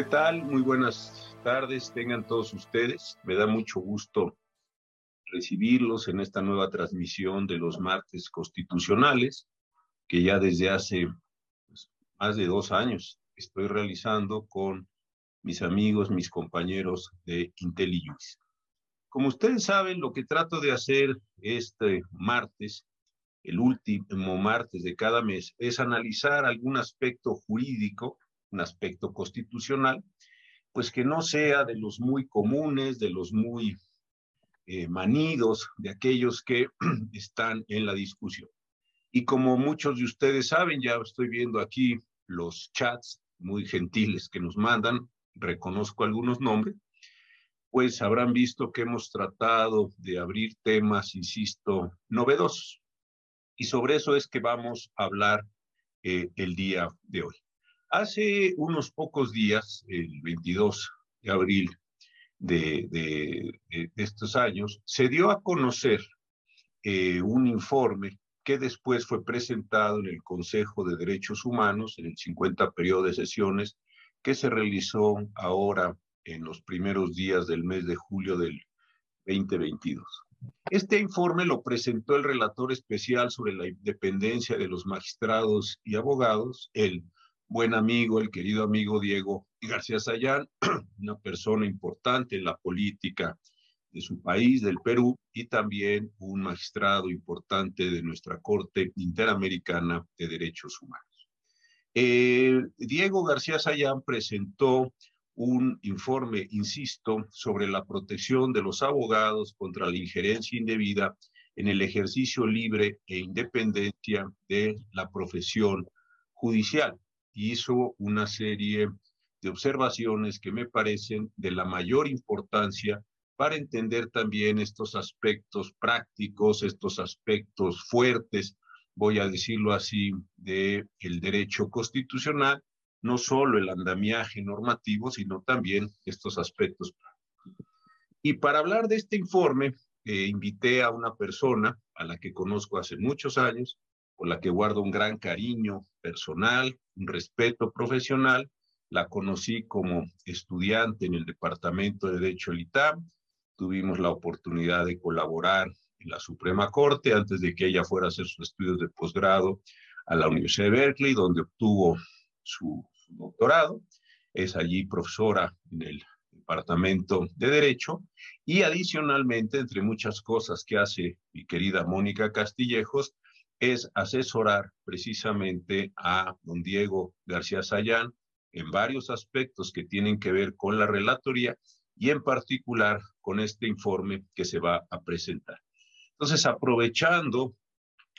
¿Qué tal? Muy buenas tardes, tengan todos ustedes. Me da mucho gusto recibirlos en esta nueva transmisión de los martes constitucionales, que ya desde hace pues, más de dos años estoy realizando con mis amigos, mis compañeros de IntelliJuice. Como ustedes saben, lo que trato de hacer este martes, el último martes de cada mes, es analizar algún aspecto jurídico un aspecto constitucional, pues que no sea de los muy comunes, de los muy eh, manidos, de aquellos que están en la discusión. Y como muchos de ustedes saben, ya estoy viendo aquí los chats muy gentiles que nos mandan, reconozco algunos nombres, pues habrán visto que hemos tratado de abrir temas, insisto, novedosos. Y sobre eso es que vamos a hablar eh, el día de hoy. Hace unos pocos días, el 22 de abril de, estos años, se dio a conocer eh, un informe que después fue presentado en el Consejo de Derechos Humanos en el 50 periodo de sesiones que se realizó ahora en los primeros días del mes de julio del 2022. Este informe lo presentó el relator especial sobre la independencia de los magistrados y abogados, el buen amigo, el querido amigo Diego García Sayán, una persona importante en la política de su país, del Perú, y también un magistrado importante de nuestra Corte Interamericana de Derechos Humanos. Eh, Diego García Sayán presentó un informe, insisto, sobre la protección de los abogados contra la injerencia indebida en el ejercicio libre e independencia de la profesión judicial hizo una serie de observaciones que me parecen de la mayor importancia para entender también estos aspectos prácticos, estos aspectos fuertes, voy a decirlo así, de el derecho constitucional, no solo el andamiaje normativo, sino también estos aspectos. Y para hablar de este informe, eh, invité a una persona a la que conozco hace muchos años, con la que guardo un gran cariño personal, un respeto profesional. La conocí como estudiante en el Departamento de Derecho del ITAM. Tuvimos la oportunidad de colaborar en la Suprema Corte antes de que ella fuera a hacer sus estudios de posgrado a la Universidad de Berkeley, donde obtuvo su, su doctorado. Es allí profesora en el Departamento de Derecho y adicionalmente, entre muchas cosas que hace mi querida Mónica Castillejos, es asesorar precisamente a don Diego García Sayán en varios aspectos que tienen que ver con la relatoría y en particular con este informe que se va a presentar. Entonces, aprovechando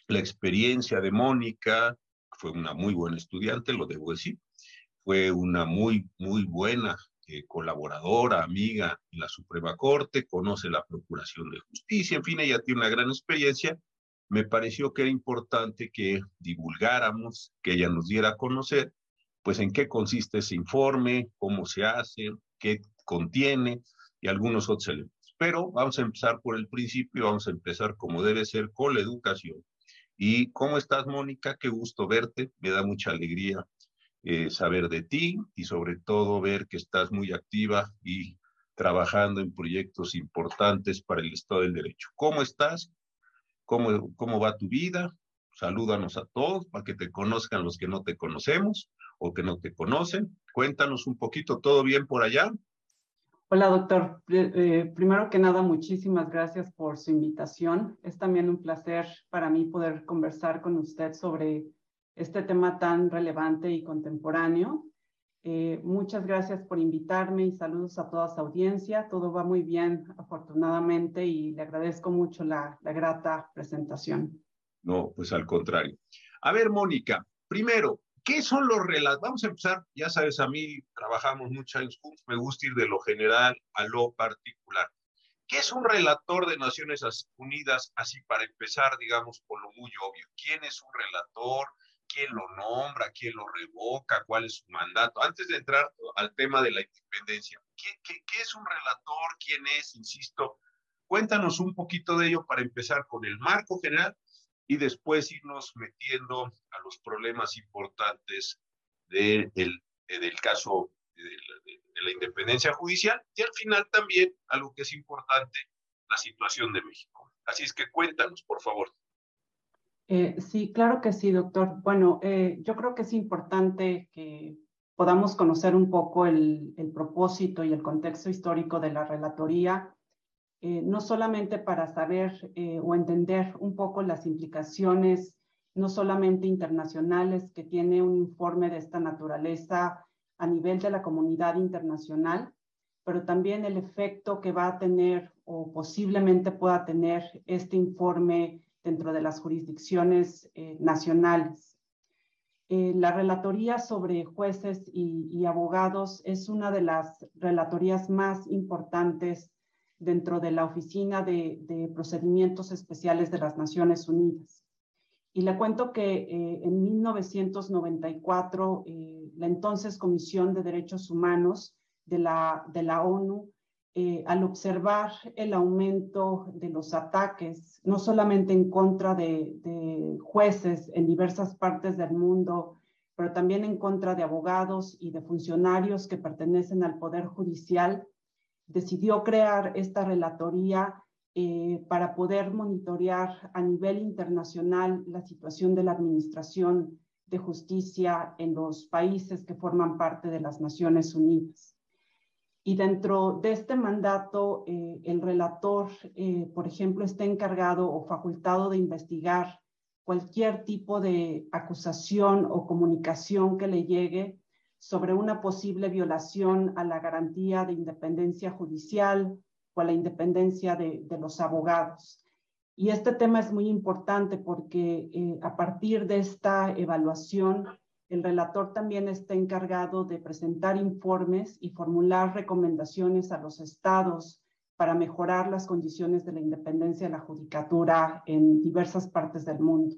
la experiencia de Mónica, fue una muy buena estudiante, lo debo decir, fue una muy, muy buena eh, colaboradora, amiga en la Suprema Corte, conoce la Procuración de Justicia, en fin, ella tiene una gran experiencia me pareció que era importante que divulgáramos, que ella nos diera a conocer, pues en qué consiste ese informe, cómo se hace, qué contiene y algunos otros elementos. Pero vamos a empezar por el principio, vamos a empezar como debe ser con la educación. ¿Y cómo estás, Mónica? Qué gusto verte, me da mucha alegría eh, saber de ti y sobre todo ver que estás muy activa y trabajando en proyectos importantes para el Estado del Derecho. ¿Cómo estás? Cómo, cómo va tu vida. Salúdanos a todos para que te conozcan los que no te conocemos o que no te conocen. Cuéntanos un poquito, ¿todo bien por allá? Hola, doctor. Eh, primero que nada, muchísimas gracias por su invitación. Es también un placer para mí poder conversar con usted sobre este tema tan relevante y contemporáneo. Eh, muchas gracias por invitarme y saludos a toda su audiencia. Todo va muy bien, afortunadamente, y le agradezco mucho la, la grata presentación. No, pues al contrario. A ver, Mónica, primero, ¿qué son los relatos? Vamos a empezar, ya sabes, a mí trabajamos muchos años juntos, me gusta ir de lo general a lo particular. ¿Qué es un relator de Naciones Unidas? Así para empezar, digamos, por lo muy obvio. ¿Quién es un relator? Quién lo nombra, quién lo revoca, cuál es su mandato. Antes de entrar al tema de la independencia, ¿qué, es un relator? ¿Quién es? Insisto, cuéntanos un poquito de ello para empezar con el marco general y después irnos metiendo a los problemas importantes del caso de, la independencia judicial y al final también algo que es importante, la situación de México. Así es que cuéntanos, por favor. Eh, sí, claro que sí, doctor. Bueno, eh, yo creo que es importante que podamos conocer un poco el, propósito y el contexto histórico de la relatoría, eh, no solamente para saber o entender un poco las implicaciones, no solamente internacionales, que tiene un informe de esta naturaleza a nivel de la comunidad internacional, pero también el efecto que va a tener o posiblemente pueda tener este informe dentro de las jurisdicciones eh, nacionales. Eh, la relatoría sobre jueces y, abogados es una de las relatorías más importantes dentro de la Oficina de, Procedimientos Especiales de las Naciones Unidas. Y le cuento que eh, en 1994, eh, la entonces Comisión de Derechos Humanos de la ONU, eh, al observar el aumento de los ataques, no solamente en contra de, jueces en diversas partes del mundo, pero también en contra de abogados y de funcionarios que pertenecen al Poder Judicial, decidió crear esta relatoría eh, para poder monitorear a nivel internacional la situación de la administración de justicia en los países que forman parte de las Naciones Unidas. Y dentro de este mandato, eh, el relator, eh, por ejemplo, está encargado o facultado de investigar cualquier tipo de acusación o comunicación que le llegue sobre una posible violación a la garantía de independencia judicial, o a la independencia de, los abogados. Y este tema es muy importante porque eh, a partir de esta evaluación, el relator también está encargado de presentar informes y formular recomendaciones a los estados para mejorar las condiciones de la independencia de la judicatura en diversas partes del mundo.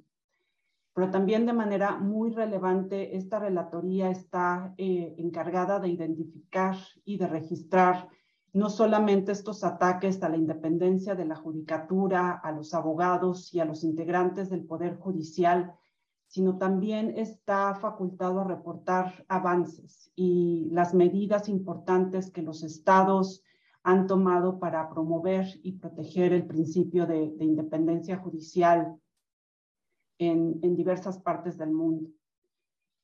Pero también de manera muy relevante, esta relatoría está eh, encargada de identificar y de registrar no solamente estos ataques a la independencia de la judicatura, a los abogados y a los integrantes del Poder Judicial, sino también está facultado a reportar avances y las medidas importantes que los estados han tomado para promover y proteger el principio de, independencia judicial en diversas partes del mundo.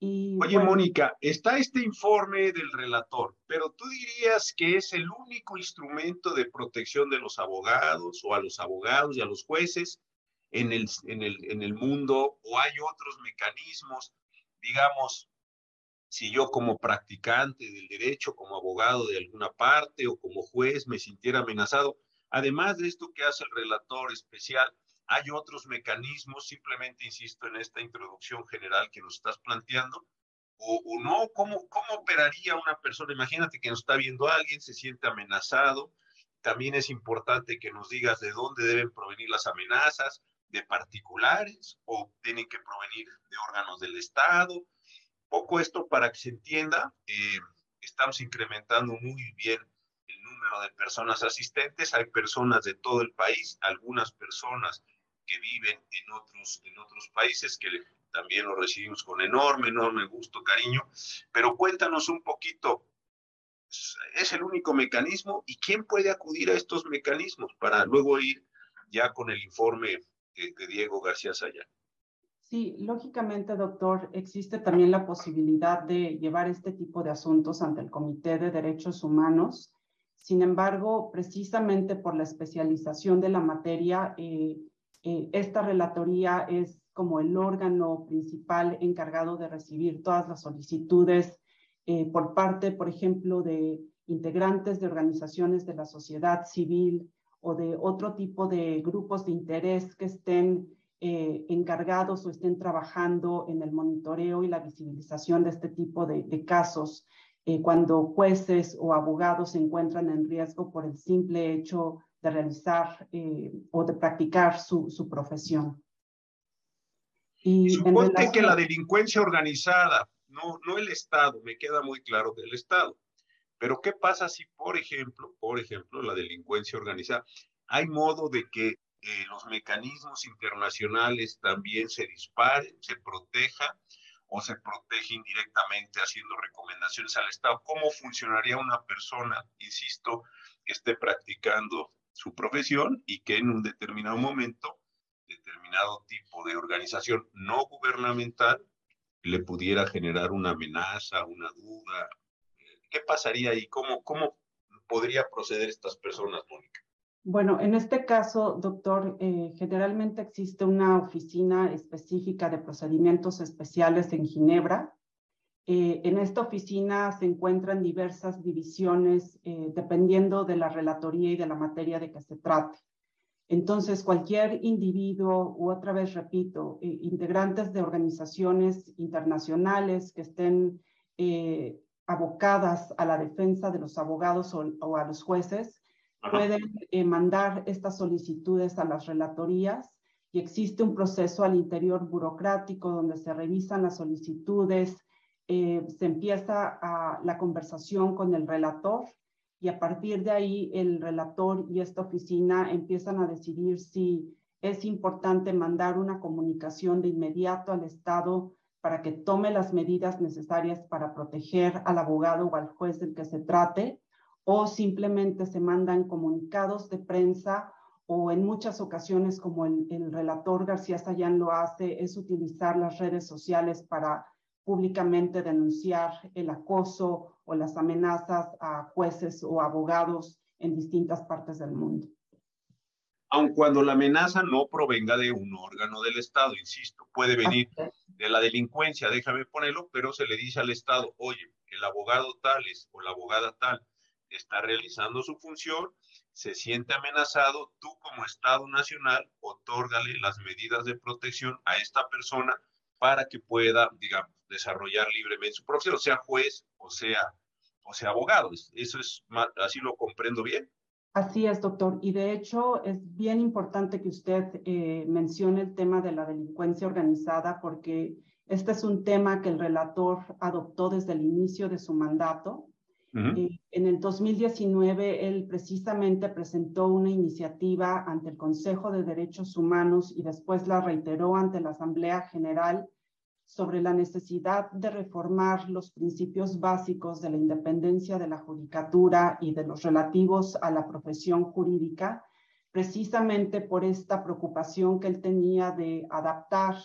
Oye, Mónica, está este informe del relator, pero tú dirías que es el único instrumento de protección de los abogados o a los abogados y a los jueces en el, en el, en el mundo o hay otros mecanismos, digamos, si yo como practicante del derecho, como abogado de alguna parte o como juez me sintiera amenazado, además de esto que hace el relator especial, hay otros mecanismos, simplemente insisto en esta introducción general que nos estás planteando, o, no, ¿Cómo, ¿cómo operaría una persona? Imagínate que nos está viendo alguien, se siente amenazado, también es importante que nos digas de dónde deben provenir las amenazas, de particulares o tienen que provenir de órganos del Estado. Poco esto para que se entienda, eh, estamos incrementando muy bien el número de personas asistentes. Hay personas de todo el país, algunas personas que viven en otros, en otros países, que también lo recibimos con enorme, enorme gusto, cariño. Pero cuéntanos un poquito, ¿es el único mecanismo? ¿Y quién puede acudir a estos mecanismos para luego ir ya con el informe de, Diego García Sayán? Sí, lógicamente, doctor, existe también la posibilidad de llevar este tipo de asuntos ante el Comité de Derechos Humanos. Sin embargo, precisamente por la especialización de la materia, eh, eh, esta relatoría es como el órgano principal encargado de recibir todas las solicitudes eh, por parte, por ejemplo, de integrantes de organizaciones de la sociedad civil o de otro tipo de grupos de interés que estén eh, encargados o estén trabajando en el monitoreo y la visibilización de este tipo de, de casos cuando jueces o abogados se encuentran en riesgo por el simple hecho de realizar eh, o de practicar su, su profesión. Y Suponte que la delincuencia organizada, no, no el Estado, me queda muy claro del Estado. Pero ¿qué pasa si, por ejemplo, por ejemplo, la delincuencia organizada, hay modo de que eh, los mecanismos internacionales también se disparen, se protejan, o se protege indirectamente haciendo recomendaciones al Estado. ¿Cómo funcionaría una persona, insisto, que esté practicando su profesión y que en un determinado momento, determinado tipo de organización no gubernamental le pudiera generar una amenaza, una duda? ¿Qué pasaría ahí? ¿Cómo, cómo podría proceder estas personas, Mónica? Bueno, en este caso, doctor, eh, generalmente existe una oficina específica de procedimientos especiales en Ginebra. Eh, en esta oficina se encuentran diversas divisiones eh, dependiendo de la relatoría y de la materia de que se trate. Entonces, cualquier individuo, u otra vez repito, integrantes de organizaciones internacionales que estén abocadas a la defensa de los abogados o a los jueces, pueden eh, mandar estas solicitudes a las relatorías y existe un proceso al interior burocrático donde se revisan las solicitudes, eh, se empieza a, la conversación con el relator y a partir de ahí el relator y esta oficina empiezan a decidir si es importante mandar una comunicación de inmediato al Estado para que tome las medidas necesarias para proteger al abogado o al juez del que se trate o simplemente se mandan comunicados de prensa o en muchas ocasiones, como el, relator García Sayán lo hace, es utilizar las redes sociales para públicamente denunciar el acoso o las amenazas a jueces o abogados en distintas partes del mundo. Aun cuando la amenaza no provenga de un órgano del Estado, insisto, puede venir de la delincuencia, déjame ponerlo, pero se le dice al Estado, oye, el abogado tal es o la abogada tal está realizando su función, se siente amenazado, tú como Estado Nacional, otórgale las medidas de protección a esta persona para que pueda, digamos, desarrollar libremente su profesión, sea juez o sea, o sea abogado. Eso es, así lo comprendo bien. Así es, doctor. Y de hecho es bien importante que usted eh, mencione el tema de la delincuencia organizada porque este es un tema que el relator adoptó desde el inicio de su mandato eh, en el 2019, él precisamente presentó una iniciativa ante el Consejo de Derechos Humanos y después la reiteró ante la Asamblea General sobre la necesidad de reformar los principios básicos de la independencia de la judicatura y de los relativos a la profesión jurídica, precisamente por esta preocupación que él tenía de adaptar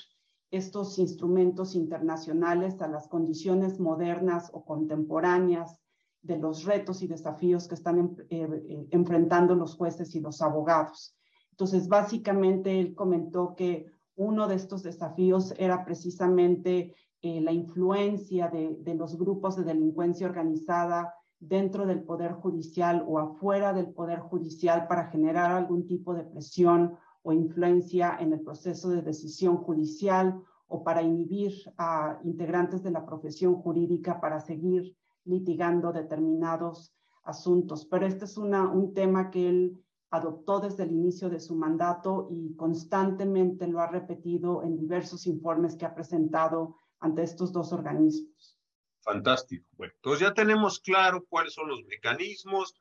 estos instrumentos internacionales a las condiciones modernas o contemporáneas de los retos y desafíos que están eh, eh, enfrentando los jueces y los abogados. Entonces, básicamente, él comentó que uno de estos desafíos era precisamente eh, la influencia de, los grupos de delincuencia organizada dentro del Poder Judicial o afuera del Poder Judicial para generar algún tipo de presión o influencia en el proceso de decisión judicial o para inhibir a integrantes de la profesión jurídica para seguir litigando determinados asuntos. Pero este es un tema que él adoptó desde el inicio de su mandato y constantemente lo ha repetido en diversos informes que ha presentado ante estos dos organismos. Fantástico. Bueno, entonces ya tenemos claro cuáles son los mecanismos,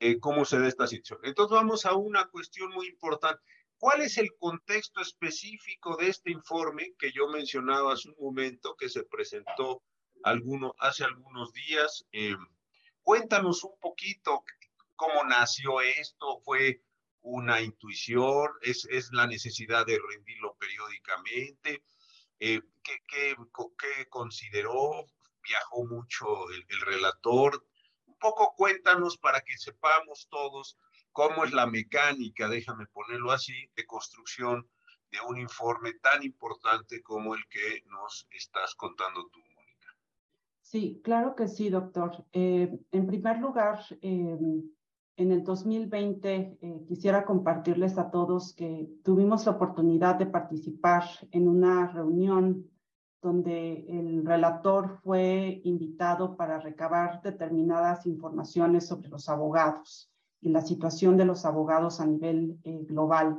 eh, cómo se da esta situación. Entonces vamos a una cuestión muy importante. ¿Cuál es el contexto específico de este informe que yo mencionaba hace un momento, que se presentó alguno, hace algunos días. Eh, cuéntanos un poquito cómo nació esto, fue una intuición, es, es la necesidad de rendirlo periódicamente, eh, ¿qué, qué, qué, consideró, viajó mucho el, el relator. Un poco cuéntanos para que sepamos todos cómo es la mecánica, déjame ponerlo así, de construcción de un informe tan importante como el que nos estás contando tú. Sí, claro que sí, doctor. Eh, en primer lugar, eh, en el 2020 eh, quisiera compartirles a todos que tuvimos la oportunidad de participar en una reunión donde el relator fue invitado para recabar determinadas informaciones sobre los abogados y la situación de los abogados a nivel global.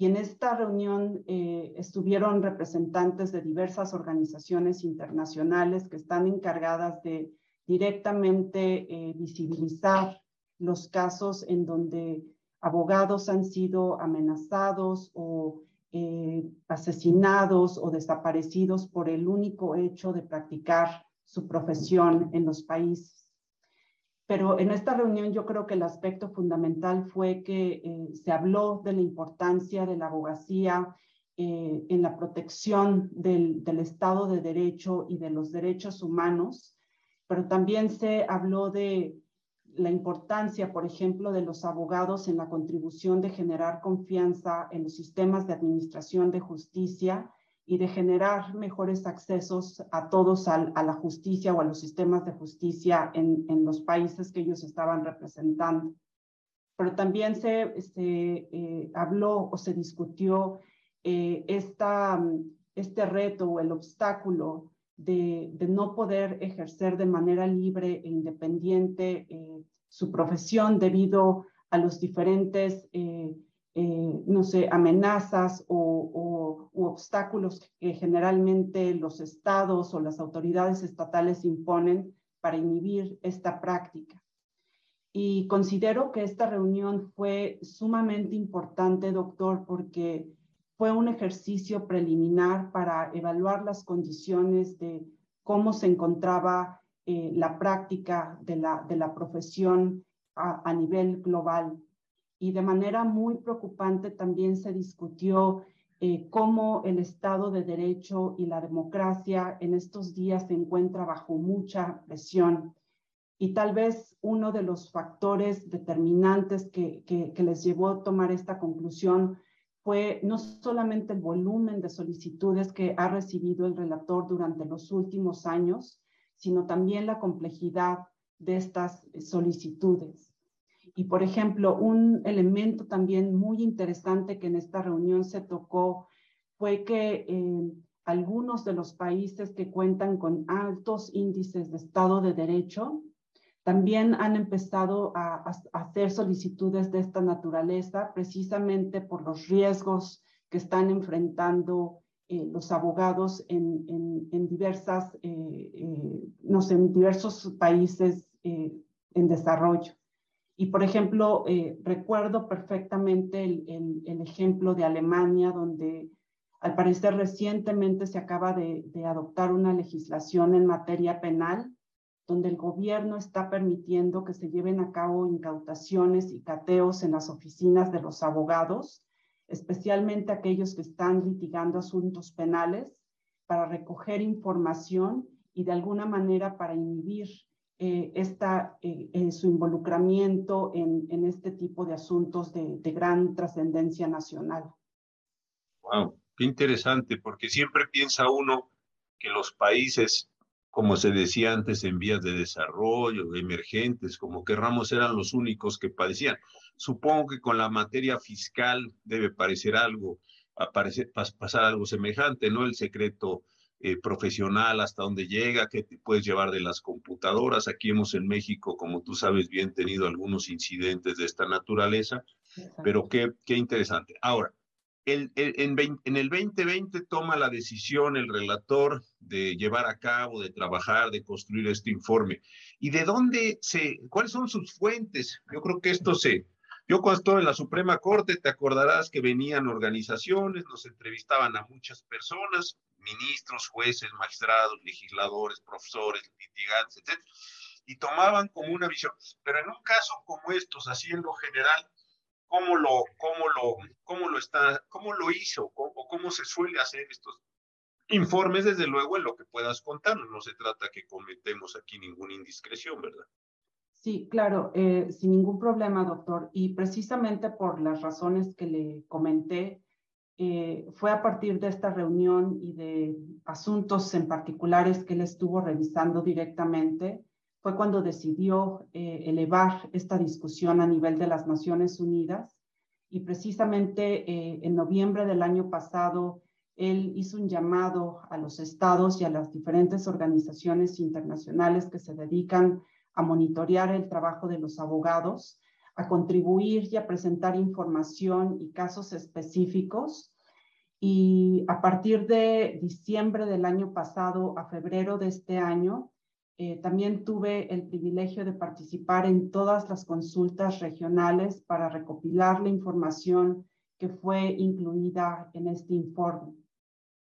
Y en esta reunión eh, estuvieron representantes de diversas organizaciones internacionales que están encargadas de directamente eh, visibilizar los casos en donde abogados han sido amenazados o eh, asesinados o desaparecidos por el único hecho de practicar su profesión en los países. Pero en esta reunión yo creo que el aspecto fundamental fue que eh, se habló de la importancia de la abogacía eh, en la protección del, del, Estado de Derecho y de los derechos humanos, pero también se habló de la importancia, por ejemplo, de los abogados en la contribución de generar confianza en los sistemas de administración de justicia y de generar mejores accesos a todos a, la justicia o a los sistemas de justicia en, los países que ellos estaban representando. Pero también se, se eh, habló o se discutió eh, esta, este reto o el obstáculo de, no poder ejercer de manera libre e independiente eh, su profesión debido a los diferentes, eh, no sé, amenazas o, obstáculos que generalmente los estados o las autoridades estatales imponen para inhibir esta práctica. Y considero que esta reunión fue sumamente importante, doctor, porque fue un ejercicio preliminar para evaluar las condiciones de cómo se encontraba eh, la práctica de la, de la profesión a, nivel global. Y de manera muy preocupante también se discutió eh, cómo el Estado de Derecho y la democracia en estos días se encuentra bajo mucha presión. Y tal vez uno de los factores determinantes que, que, que les llevó a tomar esta conclusión fue no solamente el volumen de solicitudes que ha recibido el relator durante los últimos años, sino también la complejidad de estas solicitudes. Y, por ejemplo, un elemento también muy interesante que en esta reunión se tocó fue que eh, algunos de los países que cuentan con altos índices de Estado de Derecho también han empezado a, hacer solicitudes de esta naturaleza precisamente por los riesgos que están enfrentando eh, los abogados en, diversas, eh, eh, no sé, en diversos países en desarrollo. Y por ejemplo, recuerdo perfectamente el, ejemplo de Alemania, donde al parecer recientemente se acaba de adoptar una legislación en materia penal donde el gobierno está permitiendo que se lleven a cabo incautaciones y cateos en las oficinas de los abogados, especialmente aquellos que están litigando asuntos penales, para recoger información y de alguna manera para inhibir eh, esta, eh, su involucramiento en, en, este tipo de asuntos de, de gran trascendencia nacional. Wow, qué interesante, porque siempre piensa uno que los países como se decía antes, en vías de desarrollo, emergentes, como que Ramos eran los únicos que padecían. Supongo que con la materia fiscal debe parecer algo, aparecer, pasar algo semejante, ¿no? El secreto eh, profesional, hasta dónde llega, qué te puedes llevar de las computadoras. Aquí hemos en México, como tú sabes bien, tenido algunos incidentes de esta naturaleza, pero qué, qué interesante. Ahora, el, en, el 2020 toma la decisión el relator de llevar a cabo, de trabajar, de construir este informe. ¿Y de dónde se, cuáles son sus fuentes? Yo creo que esto se, yo cuando estuve en la Suprema Corte, te acordarás que venían organizaciones, nos entrevistaban a muchas personas, ministros, jueces, magistrados, legisladores, profesores, litigantes, etc. Y tomaban como una visión. Pero en un caso como estos, así en lo general, cómo lo, cómo lo, cómo lo está, cómo lo hizo, o cómo se suele hacer estos informes, desde luego, en lo que puedas contarnos. No se trata que cometemos aquí ninguna indiscreción, ¿verdad? Sí, claro, eh, sin ningún problema, doctor. Y precisamente por las razones que le comenté, eh, fue a partir de esta reunión y de asuntos en particulares que él estuvo revisando directamente fue cuando decidió eh, elevar esta discusión a nivel de las Naciones Unidas y precisamente eh, en noviembre del año pasado él hizo un llamado a los estados y a las diferentes organizaciones internacionales que se dedican a monitorear el trabajo de los abogados, a contribuir y a presentar información y casos específicos. Y a partir de diciembre del año pasado a febrero de este año, eh, también tuve el privilegio de participar en todas las consultas regionales para recopilar la información que fue incluida en este informe.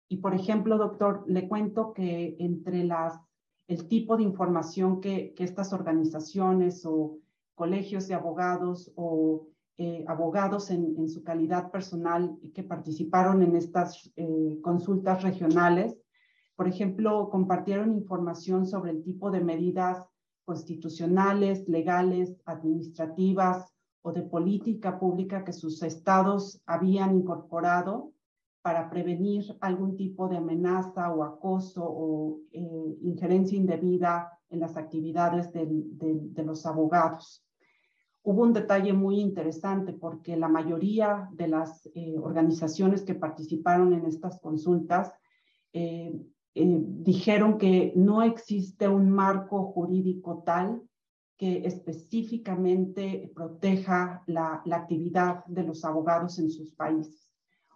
Y por ejemplo, doctor, le cuento que entre las, el tipo de información que, que estas organizaciones o colegios de abogados o eh, abogados en, en, su calidad personal que participaron en estas eh, consultas regionales, por ejemplo, compartieron información sobre el tipo de medidas constitucionales, legales, administrativas o de política pública que sus estados habían incorporado para prevenir algún tipo de amenaza o acoso o eh, injerencia indebida en las actividades de los abogados. Hubo un detalle muy interesante porque la mayoría de las eh, organizaciones que participaron en estas consultas eh, eh, dijeron que no existe un marco jurídico tal que específicamente proteja la, la, actividad de los abogados en sus países.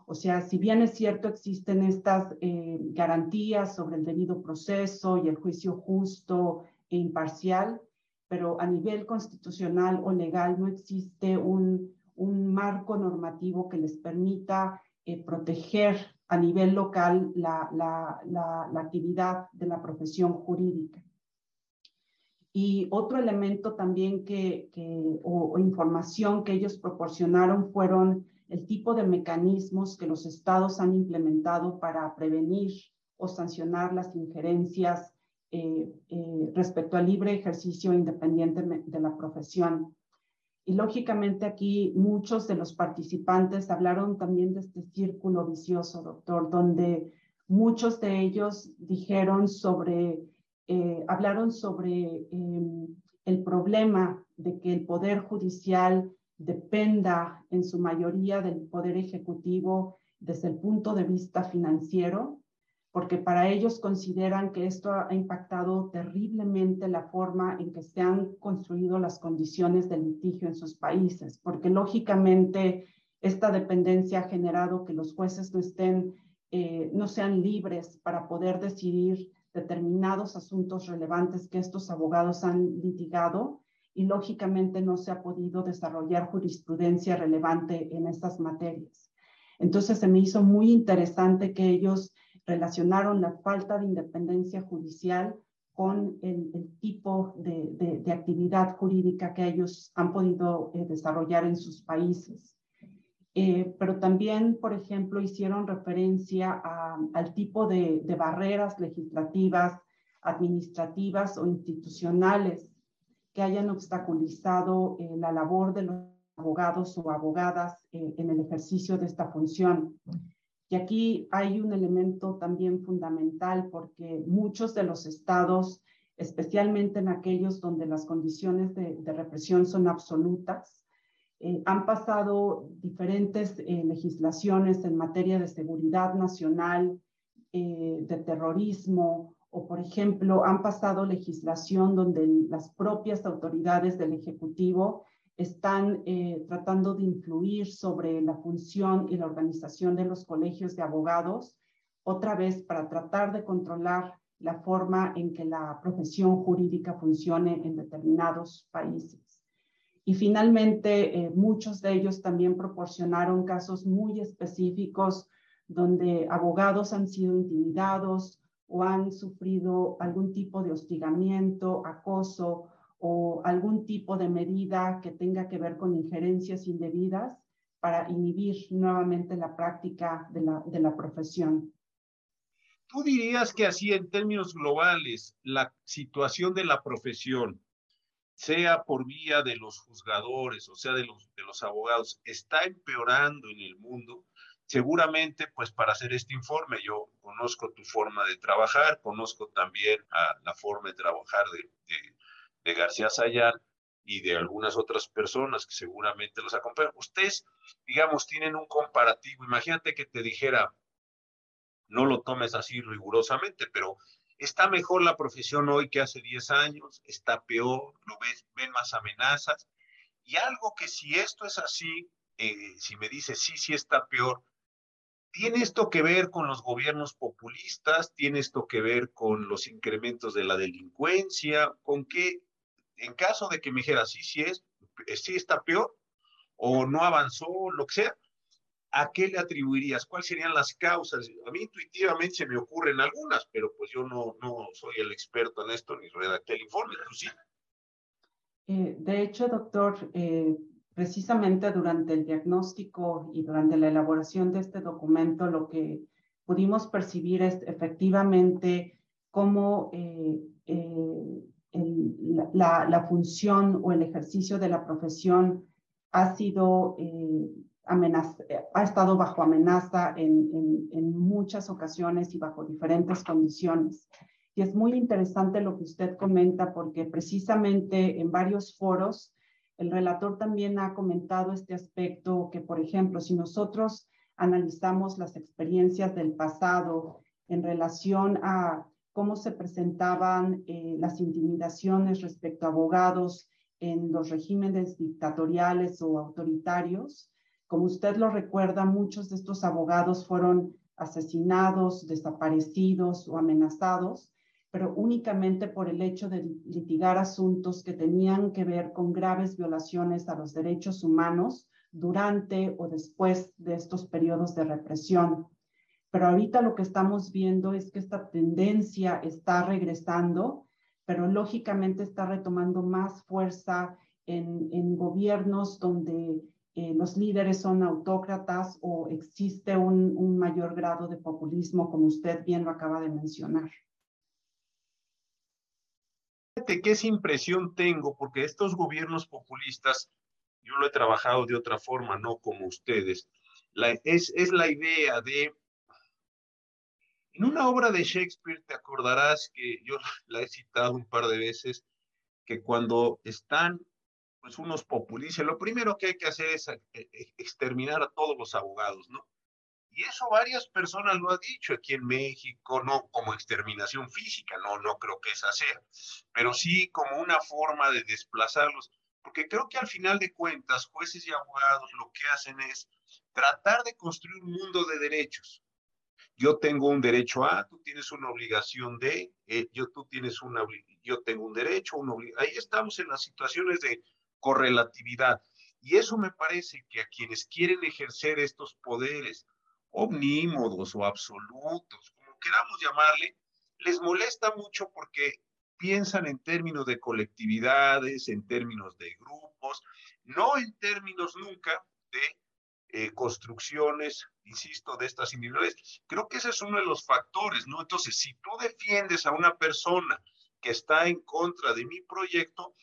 O sea, si bien es cierto, existen estas eh, garantías sobre el debido proceso y el juicio justo e imparcial, pero a nivel constitucional o legal no existe un, un marco normativo que les permita eh, proteger a nivel local la, la, la, actividad de la profesión jurídica. Y otro elemento también que, que o, o, información que ellos proporcionaron fueron el tipo de mecanismos que los estados han implementado para prevenir o sancionar las injerencias eh, eh, respecto al libre ejercicio independiente de la profesión. Y lógicamente aquí muchos de los participantes hablaron también de este círculo vicioso, doctor, donde muchos de ellos dijeron sobre, eh, hablaron sobre eh, el problema de que el poder judicial dependa en su mayoría del poder ejecutivo desde el punto de vista financiero porque para ellos consideran que esto ha impactado terriblemente la forma en que se han construido las condiciones de litigio en sus países, porque lógicamente esta dependencia ha generado que los jueces no estén, eh, no sean libres para poder decidir determinados asuntos relevantes que estos abogados han litigado y lógicamente no se ha podido desarrollar jurisprudencia relevante en estas materias. Entonces se me hizo muy interesante que ellos relacionaron la falta de independencia judicial con el, tipo de, actividad jurídica que ellos han podido eh, desarrollar en sus países. Eh, pero también, por ejemplo, hicieron referencia al tipo de, barreras legislativas, administrativas o institucionales que hayan obstaculizado eh, la labor de los abogados o abogadas en el ejercicio de esta función. Y aquí hay un elemento también fundamental porque muchos de los estados, especialmente en aquellos donde las condiciones de, represión son absolutas, eh, han pasado diferentes eh, legislaciones en materia de seguridad nacional, eh, de terrorismo, o por ejemplo, han pasado legislación donde las propias autoridades del Ejecutivo están eh, tratando de influir sobre la función y la organización de los colegios de abogados, otra vez para tratar de controlar la forma en que la profesión jurídica funcione en determinados países. Y finalmente, eh, muchos de ellos también proporcionaron casos muy específicos donde abogados han sido intimidados o han sufrido algún tipo de hostigamiento, acoso o algún tipo de medida que tenga que ver con injerencias indebidas para inhibir nuevamente la práctica de la, de la profesión. ¿Tú dirías que así en términos globales la situación de la profesión, sea por vía de los juzgadores o sea de los, de los abogados, está empeorando en el mundo? Seguramente, pues para hacer este informe, yo conozco tu forma de trabajar, conozco también a la forma de trabajar de de García Sayán y de algunas otras personas que seguramente los acompañan. Ustedes, digamos, tienen un comparativo. Imagínate que te dijera, no lo tomes así rigurosamente, pero está mejor la profesión hoy que hace 10 años, está peor, lo ves, ven más amenazas. Y algo que si esto es así, eh, si me dices sí, sí está peor, ¿tiene esto que ver con los gobiernos populistas? ¿Tiene esto que ver con los incrementos de la delincuencia? ¿Con qué, en caso de que me dijera, sí, sí es, sí está peor, o no avanzó, lo que sea, ¿a qué le atribuirías? ¿Cuáles serían las causas? A mí intuitivamente se me ocurren algunas, pero pues yo no, no soy el experto en esto ni redacté el informe, ¿tú sí? Eh, de hecho, doctor, eh, precisamente durante el diagnóstico y durante la elaboración de este documento, lo que pudimos percibir es efectivamente cómo eh, la, la, función o el ejercicio de la profesión ha sido ha estado bajo amenaza en, en, muchas ocasiones y bajo diferentes condiciones. Y es muy interesante lo que usted comenta porque precisamente en varios foros el relator también ha comentado este aspecto que, por ejemplo, si nosotros analizamos las experiencias del pasado en relación a cómo se presentaban eh, las intimidaciones respecto a abogados en los regímenes dictatoriales o autoritarios, como usted lo recuerda, muchos de estos abogados fueron asesinados, desaparecidos o amenazados, pero únicamente por el hecho de litigar asuntos que tenían que ver con graves violaciones a los derechos humanos durante o después de estos periodos de represión. Pero ahorita lo que estamos viendo es que esta tendencia está regresando, pero lógicamente está retomando más fuerza en, en gobiernos donde eh, los líderes son autócratas o existe un, un mayor grado de populismo, como usted bien lo acaba de mencionar. ¿Qué es impresión tengo? Porque estos gobiernos populistas, yo lo he trabajado de otra forma, no como ustedes. La, es, es la idea de en una obra de Shakespeare te acordarás que yo la he citado un par de veces, que cuando están pues unos populistas, lo primero que hay que hacer es eh, eh, exterminar a todos los abogados, ¿no? Y eso varias personas lo han dicho aquí en México, no como exterminación física, no, no creo que esa sea, pero sí como una forma de desplazarlos, porque creo que al final de cuentas, jueces y abogados lo que hacen es tratar de construir un mundo de derechos. Yo tengo un derecho A, tú tienes una obligación de, eh, yo, tú tienes una, yo tengo un derecho, una Ahí estamos en las situaciones de correlatividad. Y eso me parece que a quienes quieren ejercer estos poderes omnímodos o absolutos, como queramos llamarle, les molesta mucho porque piensan en términos de colectividades, en términos de grupos, no en términos nunca de eh, construcciones, insisto, de estas individuales. Creo que ese es uno de los factores, ¿no? Entonces, si tú defiendes a una persona que está en contra de mi proyecto,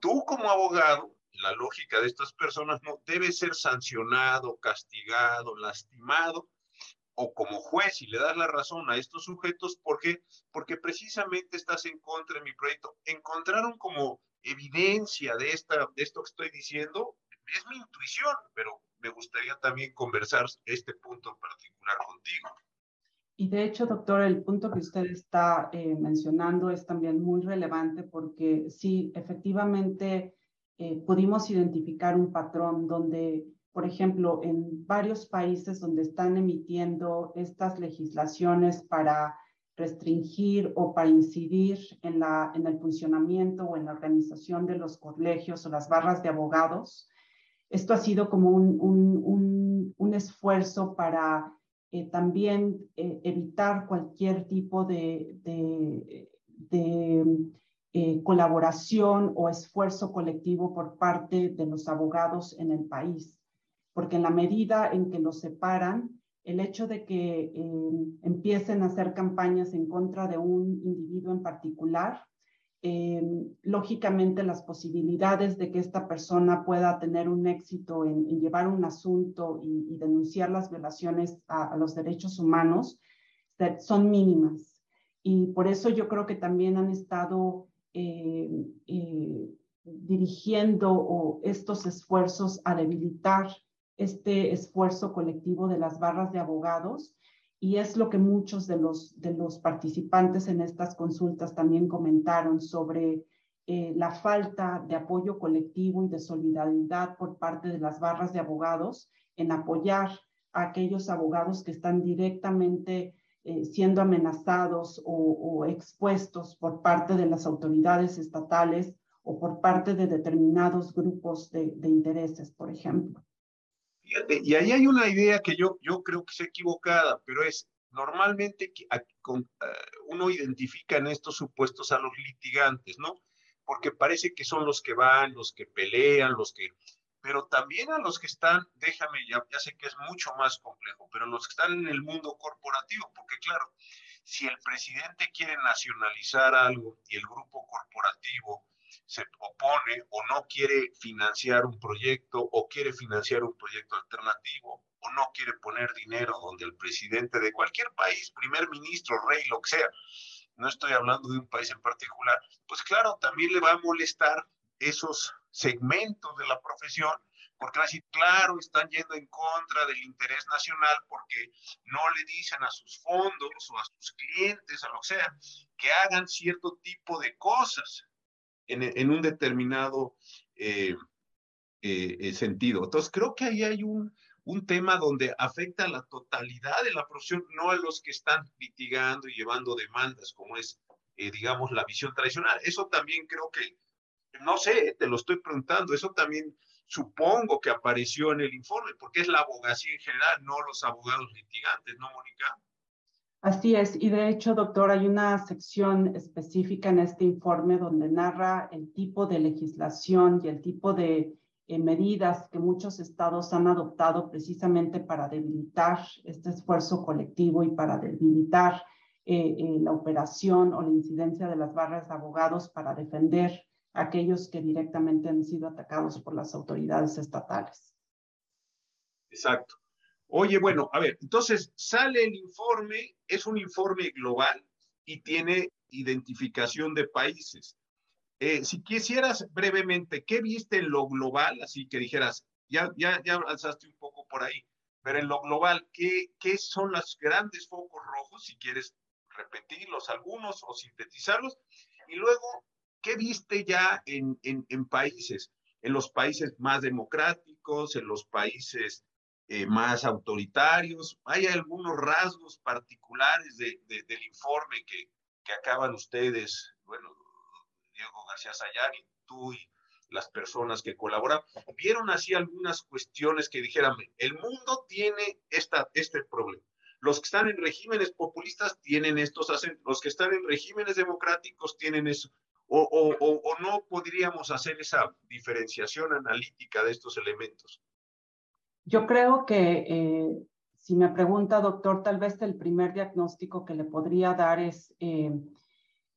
tú como abogado, la lógica de estas personas no debe ser sancionado, castigado, lastimado, o como juez y le das la razón a estos sujetos, ¿por qué? Porque precisamente estás en contra de mi proyecto. Encontraron como evidencia de, esta, de esto que estoy diciendo, es mi intuición, pero me gustaría también conversar este punto en particular contigo. Y de hecho, doctor, el punto que usted está eh, mencionando es también muy relevante porque sí, efectivamente eh, pudimos identificar un patrón donde, por ejemplo, en varios países donde están emitiendo estas legislaciones para restringir o para incidir en, la, en el funcionamiento o en la organización de los colegios o las barras de abogados, esto ha sido como un, un, un, esfuerzo para eh, también eh, evitar cualquier tipo de, de, eh, colaboración o esfuerzo colectivo por parte de los abogados en el país, porque en la medida en que los separan, el hecho de que empiecen a hacer campañas en contra de un individuo en particular Em, lógicamente las posibilidades de que esta persona pueda tener un éxito en, llevar un asunto y, denunciar las violaciones a, los derechos humanos son mínimas. Y por eso yo creo que también han estado eh, eh, dirigiendo estos esfuerzos a debilitar este esfuerzo colectivo de las barras de abogados y es lo que muchos de los, de los participantes en estas consultas también comentaron sobre eh, la falta de apoyo colectivo y de solidaridad por parte de las barras de abogados en apoyar a aquellos abogados que están directamente eh, siendo amenazados o, expuestos por parte de las autoridades estatales o por parte de determinados grupos de intereses, por ejemplo. Fíjate, y ahí hay una idea que yo, yo creo que es equivocada, pero es normalmente uno identifica en estos supuestos a los litigantes, ¿no? Porque parece que son los que van, los que pelean, los que... Pero también a los que están, déjame, ya, ya sé que es mucho más complejo, pero los que están en el mundo corporativo, porque claro, si el presidente quiere nacionalizar algo y el grupo corporativo se opone o no quiere financiar un proyecto o quiere financiar un proyecto alternativo o no quiere poner dinero donde el presidente de cualquier país, primer ministro, rey, lo que sea, no estoy hablando de un país en particular, pues claro, también le va a molestar esos segmentos de la profesión, porque va a decir, claro, están yendo en contra del interés nacional porque no le dicen a sus fondos o a sus clientes, a lo que sea, que hagan cierto tipo de cosas en, un determinado eh, eh, sentido. Entonces, creo que ahí hay un, un tema donde afecta a la totalidad de la profesión, no a los que están litigando y llevando demandas, como es, eh, digamos, la visión tradicional. Eso también creo que, no sé, te lo estoy preguntando, eso también supongo que apareció en el informe, porque es la abogacía en general, no los abogados litigantes, ¿no, Mónica? Así es, y de hecho, doctor, hay una sección específica en este informe donde narra el tipo de legislación y el tipo de eh, medidas que muchos estados han adoptado precisamente para debilitar este esfuerzo colectivo y para debilitar eh, eh, la operación o la incidencia de las barras de abogados para defender a aquellos que directamente han sido atacados por las autoridades estatales. Exacto. Oye, bueno, a ver, entonces sale el informe, es un informe global y tiene identificación de países. Eh, si quisieras brevemente, ¿qué viste en lo global? Así que dijeras, ya, ya, ya alzaste un poco por ahí, pero en lo global, ¿qué, qué son los grandes focos rojos? Si quieres repetirlos algunos o sintetizarlos. Y luego, ¿qué viste ya en, en, en países? En los países más democráticos, en los países eh, más autoritarios. ¿Hay algunos rasgos particulares de, del informe que, que acaban ustedes, bueno, Diego García Sayán y tú y las personas que colaboran, vieron así algunas cuestiones que dijeran, el mundo tiene esta, este problema. Los que están en regímenes populistas tienen estos acentos, los que están en regímenes democráticos tienen eso. O, o, o, no podríamos hacer esa diferenciación analítica de estos elementos. Yo creo que eh, si me pregunta, doctor, tal vez el primer diagnóstico que le podría dar es eh,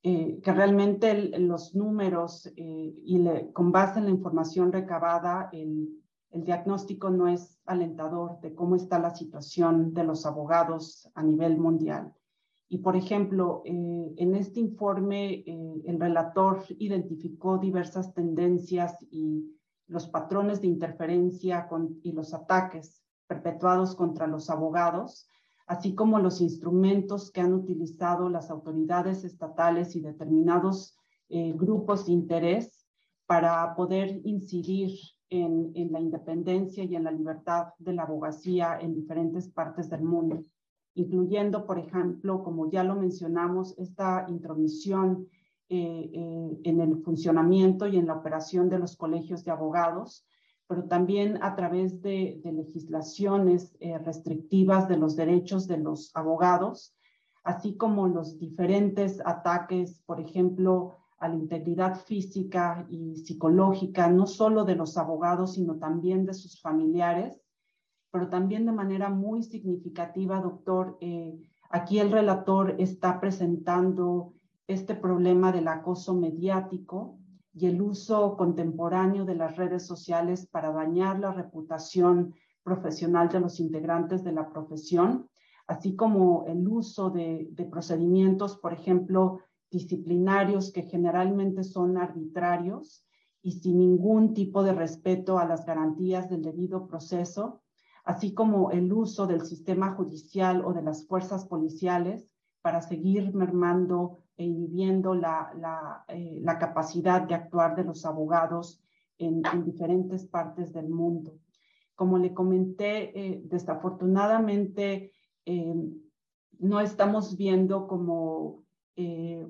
eh, que realmente los números eh, y con base en la información recabada, el, el, diagnóstico no es alentador de cómo está la situación de los abogados a nivel mundial. Y, por ejemplo, eh, en este informe, el relator identificó diversas tendencias y los patrones de interferencia y los ataques perpetuados contra los abogados así como los instrumentos que han utilizado las autoridades estatales y determinados eh, grupos de interés para poder incidir en, en, la independencia y en la libertad de la abogacía en diferentes partes del mundo, incluyendo, por ejemplo, como ya lo mencionamos, esta intromisión eh, en el funcionamiento y en la operación de los colegios de abogados, pero también a través de, legislaciones eh, restrictivas de los derechos de los abogados, así como los diferentes ataques, por ejemplo, a la integridad física y psicológica, no solo de los abogados, sino también de sus familiares, pero también de manera muy significativa, doctor, eh, aquí el relator está presentando este problema del acoso mediático, y el uso contemporáneo de las redes sociales para dañar la reputación profesional de los integrantes de la profesión, así como el uso de, procedimientos, por ejemplo, disciplinarios que generalmente son arbitrarios y sin ningún tipo de respeto a las garantías del debido proceso, así como el uso del sistema judicial o de las fuerzas policiales para seguir mermando e inhibiendo la, la, eh, la, capacidad de actuar de los abogados en, en diferentes partes del mundo. Como le comenté, eh, desafortunadamente eh, no estamos viendo como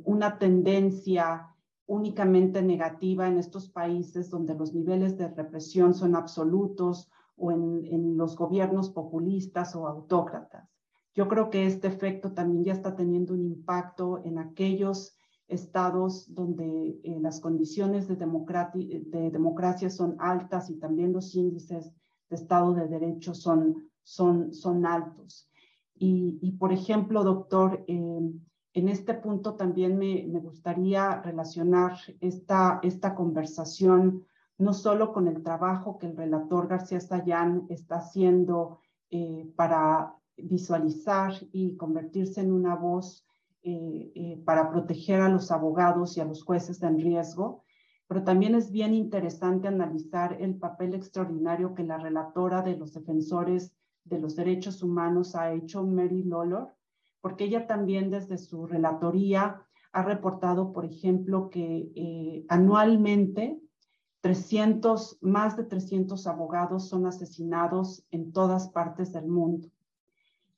una tendencia únicamente negativa en estos países donde los niveles de represión son absolutos o en, en los gobiernos populistas o autócratas. Yo creo que este efecto también ya está teniendo un impacto en aquellos estados donde eh, las condiciones de, de, democracia son altas y también los índices de Estado de Derecho son, son, son altos. Y, y por ejemplo, doctor, eh, en este punto también me, me, gustaría relacionar esta, esta conversación no solo con el trabajo que el relator García Sayán está haciendo eh, para visualizar y convertirse en una voz eh, eh, para proteger a los abogados y a los jueces en riesgo, pero también es bien interesante analizar el papel extraordinario que la relatora de los defensores de los derechos humanos ha hecho, Mary Lawlor, porque ella también desde su relatoría ha reportado, por ejemplo, que eh, anualmente 300, más de 300 abogados son asesinados en todas partes del mundo.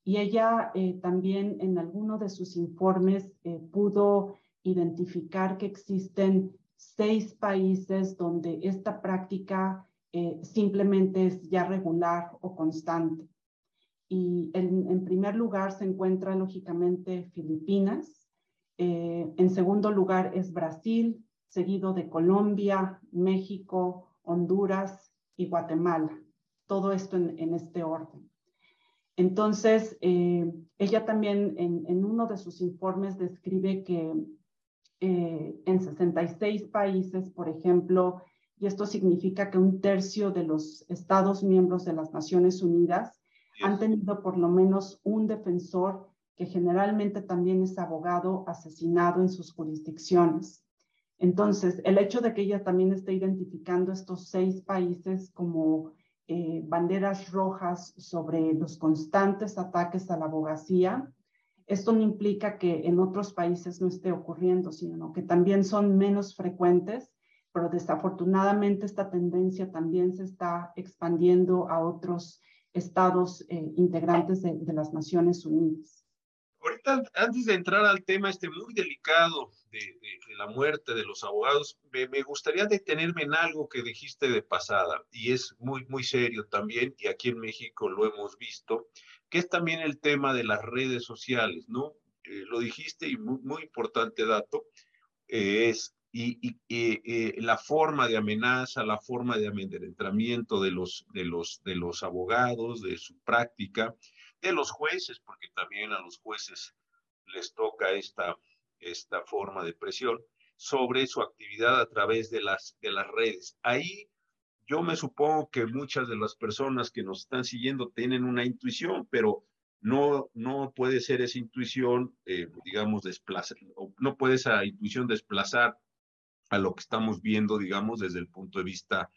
Y ella eh, también en alguno de sus informes eh, pudo identificar que existen seis países donde esta práctica eh, simplemente es ya regular o constante. Y en, primer lugar se encuentra lógicamente Filipinas, en segundo lugar es Brasil, seguido de Colombia, México, Honduras y Guatemala. Todo esto en este orden. Entonces, eh, ella también en, uno de sus informes describe que eh, en 66 países, por ejemplo, y esto significa que un tercio de los Estados miembros de las Naciones Unidas han tenido por lo menos un defensor que generalmente también es abogado asesinado en sus jurisdicciones. Entonces, el hecho de que ella también esté identificando estos seis países como eh, banderas rojas sobre los constantes ataques a la abogacía. Esto no implica que en otros países no esté ocurriendo, sino que también son menos frecuentes, pero desafortunadamente esta tendencia también se está expandiendo a otros estados eh, integrantes de, de las Naciones Unidas. Ahorita, antes de entrar al tema este muy delicado de, la muerte de los abogados, me, gustaría detenerme en algo que dijiste de pasada, y es muy, muy serio también, y aquí en México lo hemos visto, que es también el tema de las redes sociales, ¿no? Eh, lo dijiste y muy, muy importante dato, eh, es y, y eh, la forma de amenaza, la forma de amedrentamiento de los, de, los, de los abogados, de su práctica, de los jueces, porque también a los jueces les toca esta, esta forma de presión sobre su actividad a través de las, de las redes. Ahí yo me supongo que muchas de las personas que nos están siguiendo tienen una intuición, pero no, no puede ser esa intuición, eh, digamos, desplazar, no puede esa intuición desplazar a lo que estamos viendo, digamos, desde el punto de vista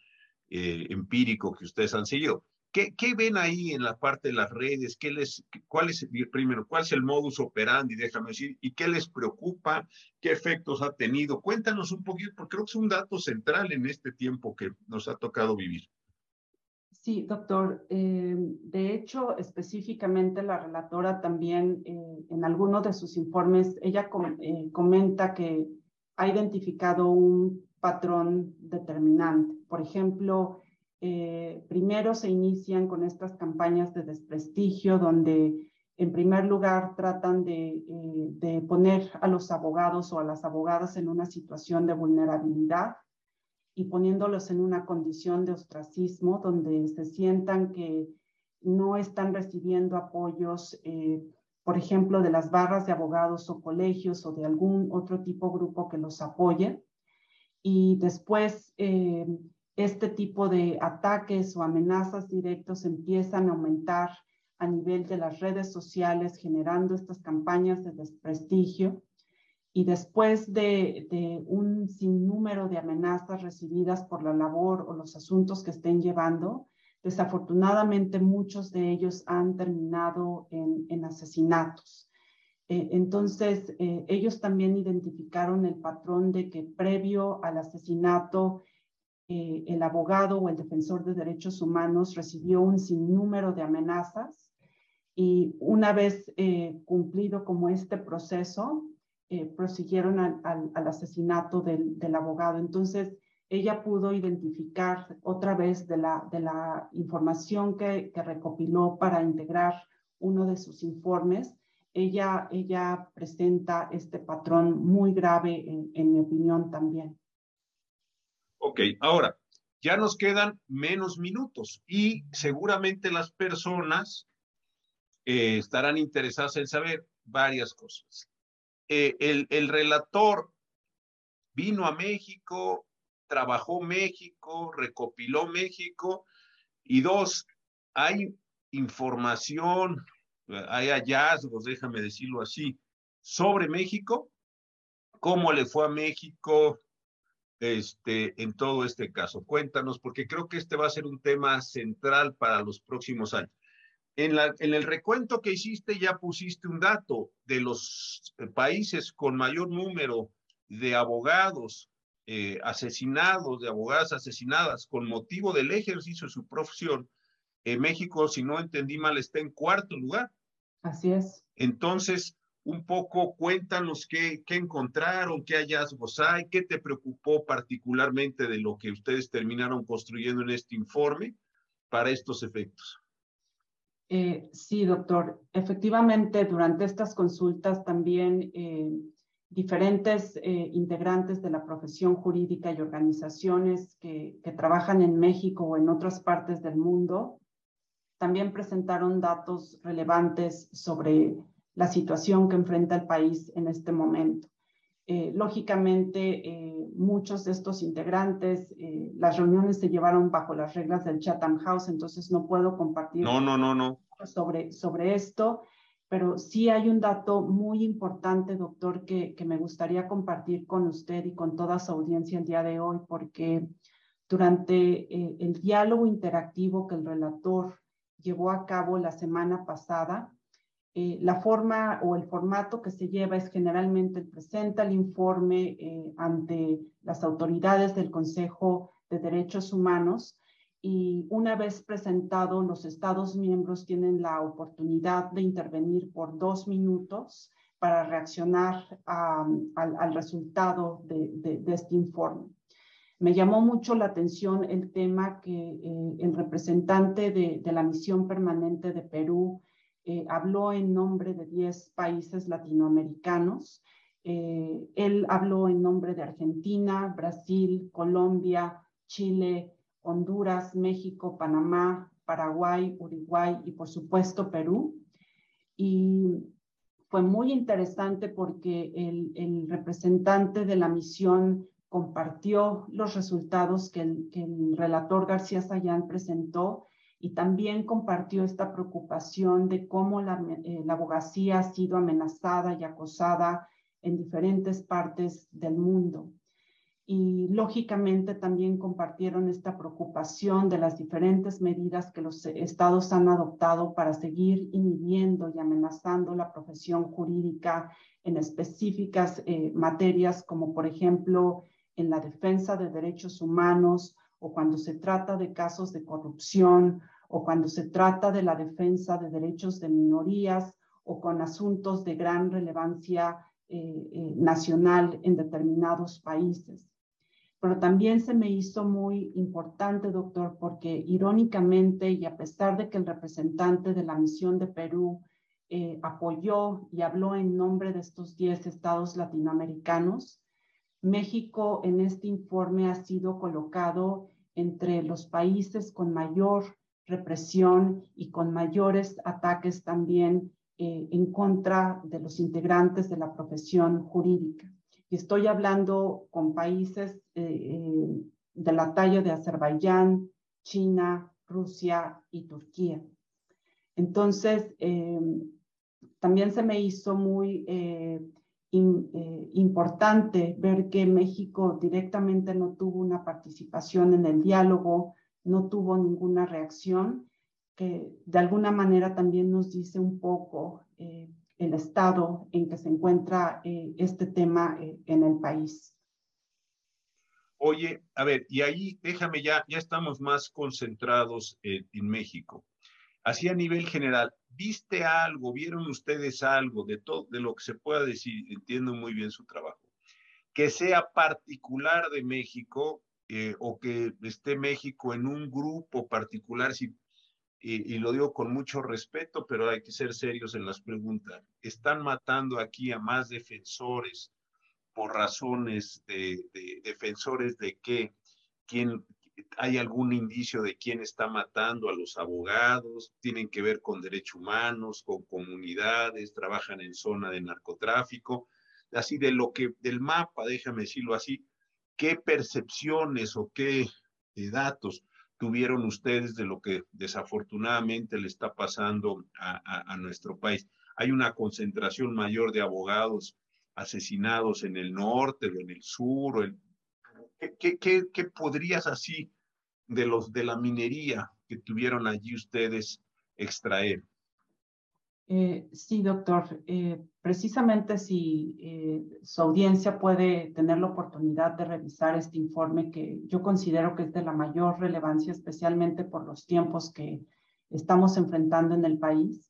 eh, empírico que ustedes han seguido. ¿Qué, ven ahí en la parte de las redes? ¿Qué les, ¿Cuál es, primero, cuál es el modus operandi, déjame decir, y qué les preocupa? ¿Qué efectos ha tenido? Cuéntanos un poquito, porque creo que es un dato central en este tiempo que nos ha tocado vivir. Sí, doctor. Eh, de hecho, específicamente la relatora también eh, en alguno de sus informes, ella eh, comenta que ha identificado un patrón determinante. Por ejemplo, eh, primero se inician con estas campañas de desprestigio donde en primer lugar tratan de, eh, de, poner a los abogados o a las abogadas en una situación de vulnerabilidad y poniéndolos en una condición de ostracismo donde se sientan que no están recibiendo apoyos, eh, por ejemplo, de las barras de abogados o colegios o de algún otro tipo grupo que los apoye. Y después este tipo de ataques o amenazas directos empiezan a aumentar a nivel de las redes sociales, generando estas campañas de desprestigio. Y después de, un sinnúmero de amenazas recibidas por la labor o los asuntos que estén llevando, desafortunadamente muchos de ellos han terminado en, asesinatos. Eh, entonces, eh, ellos también identificaron el patrón de que previo al asesinato eh, el abogado o el defensor de derechos humanos recibió un sinnúmero de amenazas y una vez eh, cumplido como este proceso, eh, prosiguieron al, asesinato del, abogado. Entonces, ella pudo identificar otra vez de la, información que, recopiló para integrar uno de sus informes, ella, ella presenta este patrón muy grave, en mi opinión también. Ok, ahora, ya nos quedan menos minutos y seguramente las personas eh, estarán interesadas en saber varias cosas. Eh, el, el relator vino a México, trabajó México, recopiló México y dos, hay información, hay hallazgos, déjame decirlo así, sobre México, cómo le fue a México, este, en todo este caso. Cuéntanos, porque creo que este va a ser un tema central para los próximos años. En, la, en el recuento que hiciste ya pusiste un dato de los países con mayor número de abogados eh, asesinados, de abogadas asesinadas con motivo del ejercicio de su profesión. En México, si no entendí mal, está en cuarto lugar. Así es. Entonces, un poco cuéntanos qué, qué encontraron, qué hallazgos hay, qué te preocupó particularmente de lo que ustedes terminaron construyendo en este informe para estos efectos. Eh, sí, doctor. Efectivamente, durante estas consultas también eh, diferentes eh, integrantes de la profesión jurídica y organizaciones que, que trabajan en México o en otras partes del mundo también presentaron datos relevantes sobre la situación que enfrenta el país en este momento. Eh, lógicamente, eh, muchos de estos integrantes, eh, las reuniones se llevaron bajo las reglas del Chatham House, entonces no puedo compartir no, no, no, no. Sobre, sobre esto, pero sí hay un dato muy importante, doctor, que, que me gustaría compartir con usted y con toda su audiencia el día de hoy, porque durante el diálogo interactivo que el relator llevó a cabo la semana pasada, eh, la forma o el formato que se lleva es generalmente presenta el informe eh, ante las autoridades del Consejo de Derechos Humanos y una vez presentado, los Estados miembros tienen la oportunidad de intervenir por dos minutos para reaccionar al, resultado de, este informe. Me llamó mucho la atención el tema que eh, el representante de, la misión permanente de Perú eh, habló en nombre de 10 países latinoamericanos. Eh, él habló en nombre de Argentina, Brasil, Colombia, Chile, Honduras, México, Panamá, Paraguay, Uruguay y por supuesto Perú. Y fue muy interesante porque el, representante de la misión compartió los resultados que el, que el relator García Sayán presentó y también compartió esta preocupación de cómo la, eh, la, abogacía ha sido amenazada y acosada en diferentes partes del mundo. Y lógicamente también compartieron esta preocupación de las diferentes medidas que los estados han adoptado para seguir inhibiendo y amenazando la profesión jurídica en específicas eh, materias como por ejemplo en la defensa de derechos humanos o cuando se trata de casos de corrupción o cuando se trata de la defensa de derechos de minorías o con asuntos de gran relevancia eh, eh, nacional en determinados países. Pero también se me hizo muy importante, doctor, porque irónicamente y a pesar de que el representante de la misión de Perú eh, apoyó y habló en nombre de estos 10 estados latinoamericanos, México en este informe ha sido colocado entre los países con mayor represión y con mayores ataques también eh, en contra de los integrantes de la profesión jurídica. Y estoy hablando con países eh, eh, de la talla de Azerbaiyán, China, Rusia y Turquía. Entonces, también se me hizo muy importante ver que México directamente no tuvo una participación en el diálogo no tuvo ninguna reacción, que de alguna manera también nos dice un poco eh, el estado en que se encuentra eh, este tema eh, en el país. Oye, a ver, y ahí déjame ya, ya estamos más concentrados en México. Así a nivel general, ¿viste algo, vieron ustedes algo de todo, de lo que se pueda decir? Entiendo muy bien su trabajo. Que sea particular de México eh, o que esté México en un grupo particular, si, y, lo digo con mucho respeto, pero hay que ser serios en las preguntas. Están matando aquí a más defensores por razones de, defensores de qué, quién, hay algún indicio de quién está matando a los abogados, tienen que ver con derechos humanos, con comunidades, trabajan en zona de narcotráfico, así de lo que, del mapa, déjame decirlo así, qué percepciones o qué eh, datos tuvieron ustedes de lo que desafortunadamente le está pasando a, nuestro país. Hay una concentración mayor de abogados asesinados en el norte o en el sur. El, ¿qué, qué, qué, podrías así de los de la minería que tuvieron allí ustedes extraer? Eh, sí, doctor. Eh, precisamente si eh, su audiencia puede tener la oportunidad de revisar este informe que yo considero que es de la mayor relevancia, especialmente por los tiempos que estamos enfrentando en el país.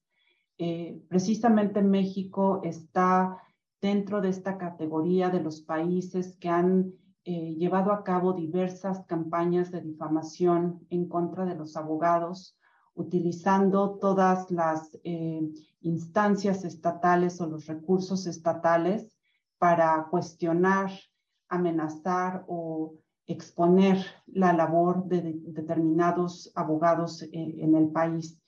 precisamente México está dentro de esta categoría de los países que han llevado a cabo diversas campañas de difamación en contra de los abogados, utilizando todas las eh, instancias estatales o los recursos estatales para cuestionar, amenazar o exponer la labor de, determinados abogados eh, en el país.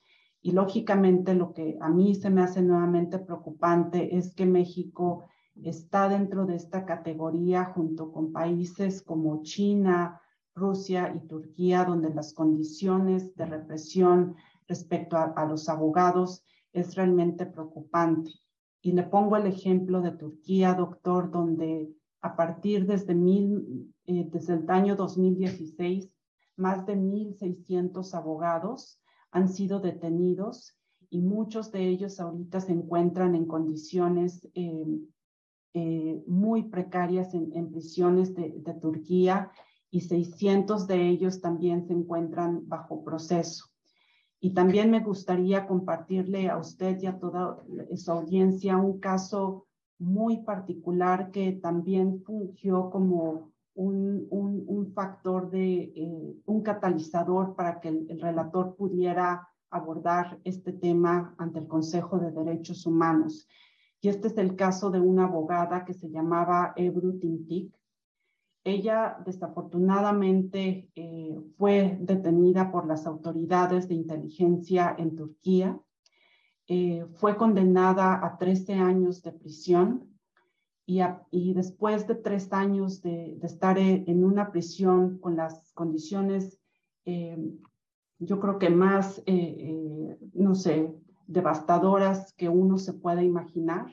Y lógicamente lo que a mí se me hace nuevamente preocupante es que México está dentro de esta categoría junto con países como China, Rusia y Turquía, donde las condiciones de represión respecto a, los abogados es realmente preocupante. Y le pongo el ejemplo de Turquía, doctor, donde a partir desde, mil, eh, desde el año 2016, más de 1.600 abogados han sido detenidos y muchos de ellos ahorita se encuentran en condiciones eh, eh, muy precarias en, prisiones de, de, Turquía y 600 de ellos también se encuentran bajo proceso. Y también me gustaría compartirle a usted y a toda su audiencia un caso muy particular que también fungió como un, un, factor de, eh, un catalizador para que el, relator pudiera abordar este tema ante el Consejo de Derechos Humanos. Y este es el caso de una abogada que se llamaba Ebru Tintik, ella desafortunadamente eh, fue detenida por las autoridades de inteligencia en Turquía. Eh, fue condenada a 13 años de prisión y, después de tres años de, estar en una prisión con las condiciones, eh, yo creo que más, no sé, devastadoras que uno se pueda imaginar,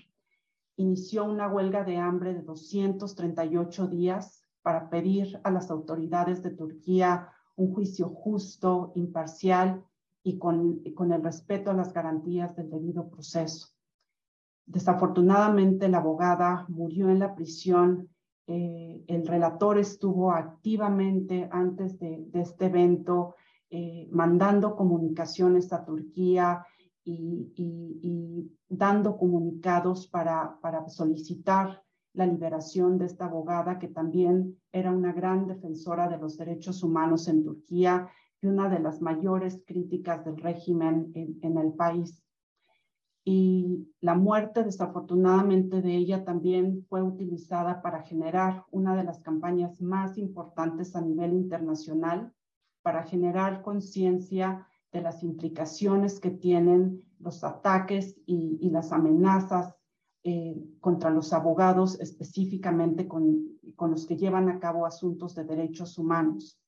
inició una huelga de hambre de 238 días para pedir a las autoridades de Turquía un juicio justo, imparcial y con, con el respeto a las garantías del debido proceso. Desafortunadamente, la abogada murió en la prisión. Eh, el relator estuvo activamente antes de, este evento eh, mandando comunicaciones a Turquía y, y, dando comunicados para, para solicitar la liberación de esta abogada que también era una gran defensora de los derechos humanos en Turquía y una de las mayores críticas del régimen en, el país. Y la muerte, desafortunadamente, de ella también fue utilizada para generar una de las campañas más importantes a nivel internacional, para generar conciencia de las implicaciones que tienen los ataques y, las amenazas eh, contra los abogados, específicamente con, con los que llevan a cabo asuntos de derechos humanos.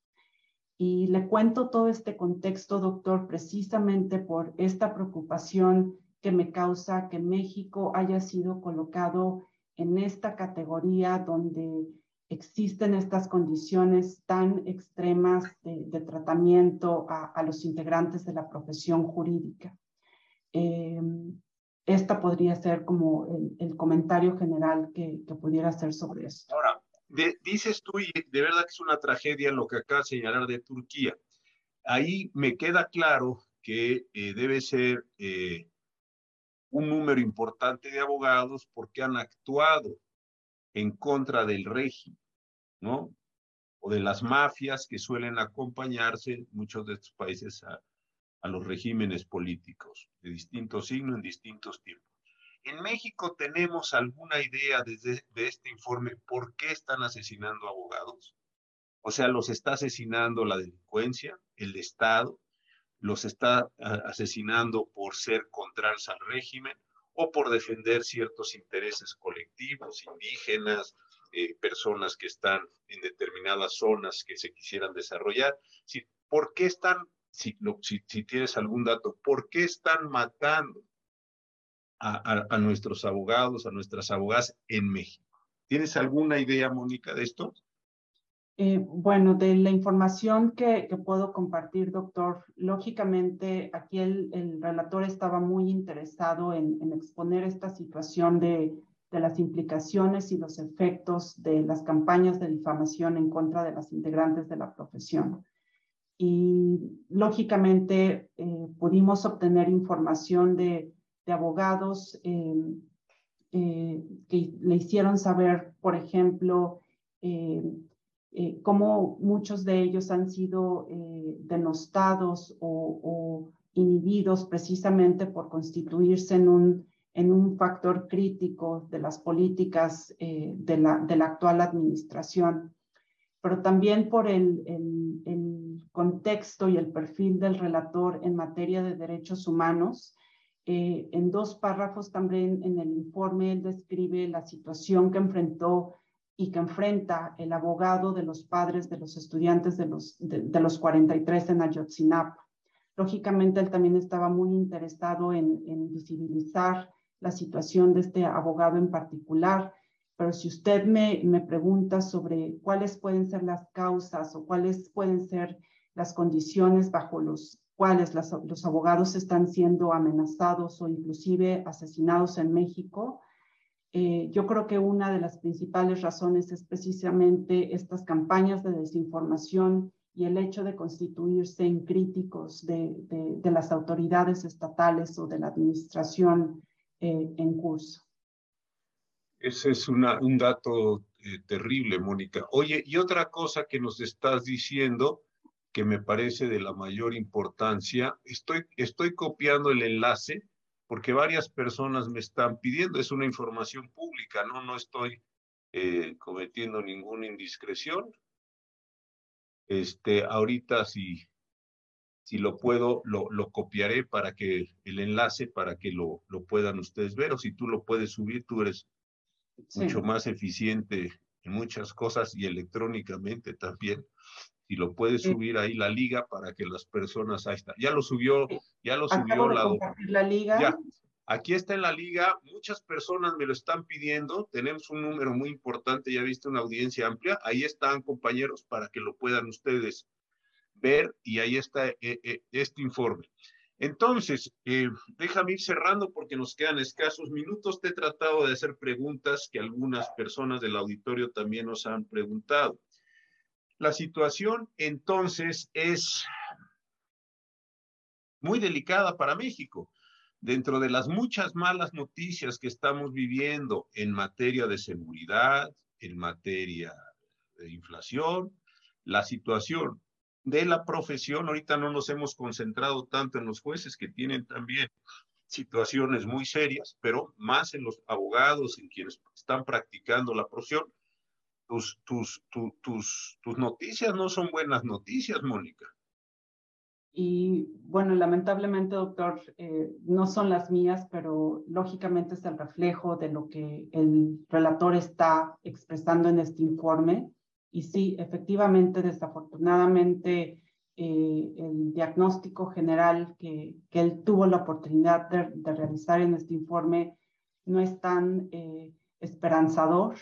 Y le cuento todo este contexto, doctor, precisamente por esta preocupación que me causa que México haya sido colocado en esta categoría donde existen estas condiciones tan extremas de, tratamiento a, los integrantes de la profesión jurídica. Eh, esta podría ser como el, comentario general que, pudiera hacer sobre esto. Ahora, dices tú, y de verdad que es una tragedia lo que acaba de señalar de Turquía. Ahí me queda claro que eh, debe ser eh, un número importante de abogados porque han actuado en contra del régimen, ¿no? o de las mafias que suelen acompañarse muchos de estos países a, a los regímenes políticos de distintos signos en distintos tiempos. En México tenemos alguna idea desde de este informe por qué están asesinando abogados. O sea, los está asesinando la delincuencia, el Estado, los está asesinando por ser contrarios al régimen o por defender ciertos intereses colectivos, indígenas, eh, personas que están en determinadas zonas que se quisieran desarrollar. ¿Por qué están, si, tienes algún dato, por qué están matando a, nuestros abogados, a nuestras abogadas en México? ¿Tienes alguna idea, Mónica, de esto? Eh, bueno, de la información que, puedo compartir, doctor, lógicamente aquí el, relator estaba muy interesado en, exponer esta situación de, las implicaciones y los efectos de las campañas de difamación en contra de las integrantes de la profesión. Y lógicamente eh, pudimos obtener información de, abogados eh, que le hicieron saber, por ejemplo, eh, cómo muchos de ellos han sido eh, denostados o, inhibidos precisamente por constituirse en un, en un factor crítico de las políticas eh, de, la, de, la, actual administración, pero también por el, contexto y el perfil del relator en materia de derechos humanos. en dos párrafos también en el informe él describe la situación que enfrentó y que enfrenta el abogado de los padres de los estudiantes de los, de, los 43 en Ayotzinapa. Lógicamente, él también estaba muy interesado en, en, visibilizar la situación de este abogado en particular, pero si usted me, me pregunta sobre cuáles pueden ser las causas o cuáles pueden ser las condiciones bajo los cuales los abogados están siendo amenazados o inclusive asesinados en México, eh, yo creo que una de las principales razones es precisamente estas campañas de desinformación y el hecho de constituirse en críticos de, de, las autoridades estatales o de la administración eh, en curso. Ese es una, un dato eh, terrible, Mónica. Oye, y otra cosa que nos estás diciendo que me parece de la mayor importancia, estoy, estoy copiando el enlace porque varias personas me están pidiendo, es una información pública, no, no estoy eh, cometiendo ninguna indiscreción. Este, ahorita si, si lo puedo, lo, lo copiaré para que el enlace, para que lo, lo puedan ustedes ver, o si tú lo puedes subir, tú eres mucho más eficiente en muchas cosas y electrónicamente también si lo puede subir ahí la liga para que las personas, ahí está, ya lo subió, ya lo subió la, la liga. Ya, aquí está en la liga, muchas personas me lo están pidiendo, tenemos un número muy importante, ya viste una audiencia amplia, ahí están compañeros para que lo puedan ustedes ver y ahí está eh, eh, este informe. Entonces, eh, déjame ir cerrando porque nos quedan escasos minutos. Te he tratado de hacer preguntas que algunas personas del auditorio también nos han preguntado. La situación entonces es muy delicada para México. Dentro de las muchas malas noticias que estamos viviendo en materia de seguridad, en materia de inflación, la situación de la profesión, ahorita no nos hemos concentrado tanto en los jueces que tienen también situaciones muy serias, pero más en los abogados, en quienes están practicando la profesión, tus, tus, tus, tus noticias no son buenas noticias, Mónica. Y bueno, lamentablemente, doctor, eh, no son las mías, pero lógicamente es el reflejo de lo que el relator está expresando en este informe. Y sí, efectivamente, desafortunadamente, eh, el diagnóstico general que, que, él tuvo la oportunidad de, de, realizar en este informe no es tan eh, esperanzador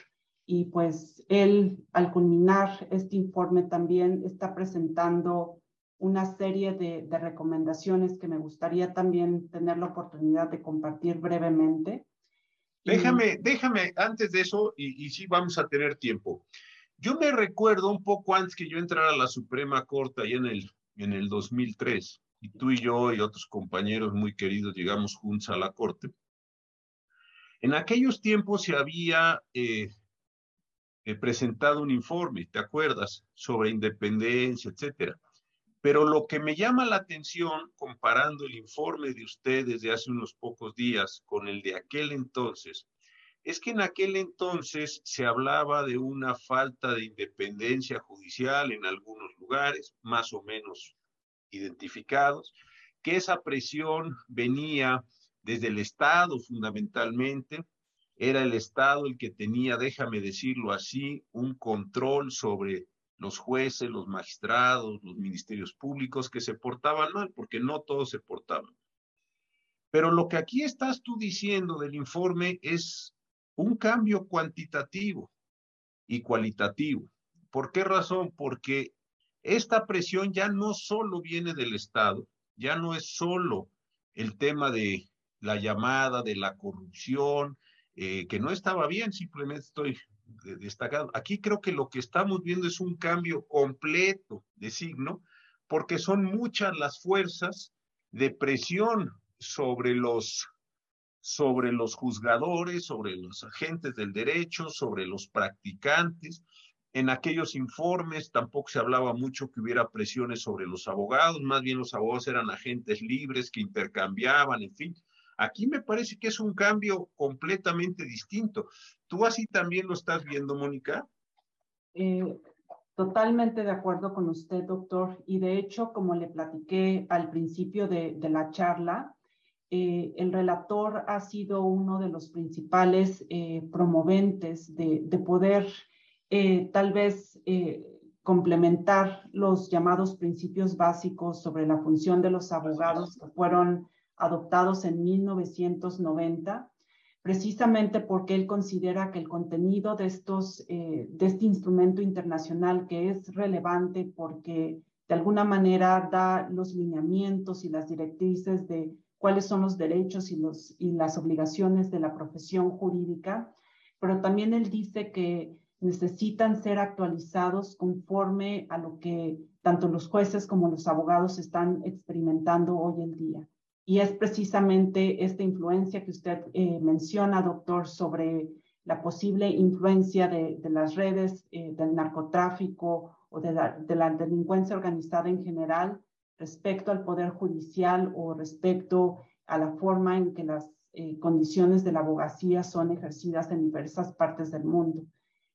y pues él, al culminar este informe, también está presentando una serie de, recomendaciones que me gustaría también tener la oportunidad de compartir brevemente. Déjame, déjame, antes de eso, y, y sí vamos a tener tiempo. Yo me recuerdo un poco antes que yo entrara a la Suprema Corte, ahí en el, en el 2003, y tú y yo y otros compañeros muy queridos llegamos juntos a la Corte. En aquellos tiempos se había eh, eh, presentado un informe, ¿te acuerdas? Sobre independencia, etcétera. Pero lo que me llama la atención, comparando el informe de ustedes de hace unos pocos días con el de aquel entonces, es que en aquel entonces se hablaba de una falta de independencia judicial en algunos lugares, más o menos identificados, que esa presión venía desde el Estado fundamentalmente, era el Estado el que tenía, déjame decirlo así, un control sobre los jueces, los magistrados, los ministerios públicos que se portaban mal, porque no todos se portaban. Pero lo que aquí estás tú diciendo del informe es un cambio cuantitativo y cualitativo. ¿Por qué razón? Porque esta presión ya no solo viene del Estado, ya no es solo el tema de la llamada de la corrupción, eh, que no estaba bien, simplemente estoy destacado. Aquí creo que lo que estamos viendo es un cambio completo de signo, porque son muchas las fuerzas de presión sobre los sobre los juzgadores, sobre los agentes del derecho, sobre los practicantes. En aquellos informes tampoco se hablaba mucho que hubiera presiones sobre los abogados, más bien los abogados eran agentes libres que intercambiaban, en fin. Aquí me parece que es un cambio completamente distinto. ¿Tú así también lo estás viendo, Mónica? Eh, totalmente de acuerdo con usted, doctor. Y de hecho, como le platiqué al principio de, la charla, eh, el relator ha sido uno de los principales eh, promoventes de, de poder tal vez complementar los llamados principios básicos sobre la función de los abogados que fueron adoptados en 1990, precisamente porque él considera que el contenido de, estos, eh, de este instrumento internacional que es relevante porque de alguna manera da los lineamientos y las directrices de cuáles son los derechos y, los, y las obligaciones de la profesión jurídica, pero también él dice que necesitan ser actualizados conforme a lo que tanto los jueces como los abogados están experimentando hoy en día. Y es precisamente esta influencia que usted eh, menciona, doctor, sobre la posible influencia de, las redes eh, del narcotráfico o de la, delincuencia organizada en general respecto al poder judicial o respecto a la forma en que las eh, condiciones de la abogacía son ejercidas en diversas partes del mundo.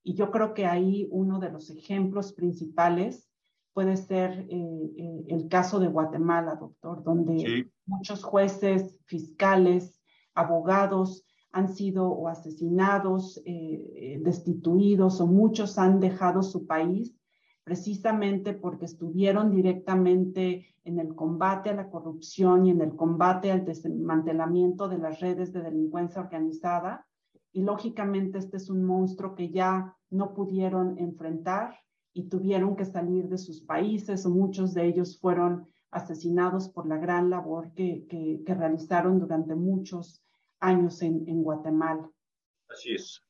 Y yo creo que ahí uno de los ejemplos principales puede ser eh, eh, el caso de Guatemala, doctor, donde muchos jueces, fiscales, abogados han sido o asesinados, eh, destituidos o muchos han dejado su país precisamente porque estuvieron directamente en el combate a la corrupción y en el combate al desmantelamiento de las redes de delincuencia organizada. Y lógicamente este es un monstruo que ya no pudieron enfrentar y tuvieron que salir de sus países o muchos de ellos fueron asesinados por la gran labor que, que, realizaron durante muchos años en, en Guatemala. Así es.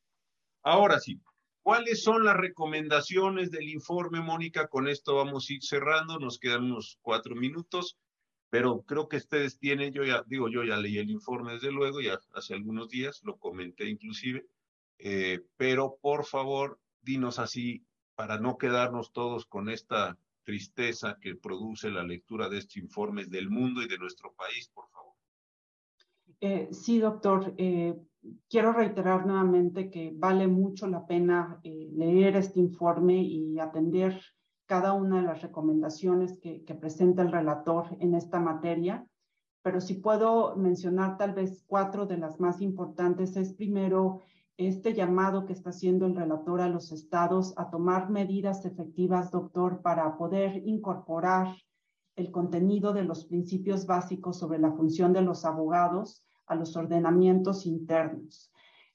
Ahora sí, ¿cuáles son las recomendaciones del informe, Mónica? Con esto vamos a ir cerrando, nos quedan unos cuatro minutos, pero creo que ustedes tienen, yo ya digo, yo ya leí el informe desde luego, ya hace algunos días, lo comenté inclusive, eh, pero por favor, dinos así para no quedarnos todos con esta tristeza que produce la lectura de estos informes del mundo y de nuestro país, por favor. Eh, sí, doctor. Eh, quiero reiterar nuevamente que vale mucho la pena eh, leer este informe y atender cada una de las recomendaciones que, que presenta el relator en esta materia. Pero si puedo mencionar tal vez cuatro de las más importantes, es primero este llamado que está haciendo el relator a los estados a tomar medidas efectivas, doctor, para poder incorporar el contenido de los principios básicos sobre la función de los abogados a los ordenamientos internos.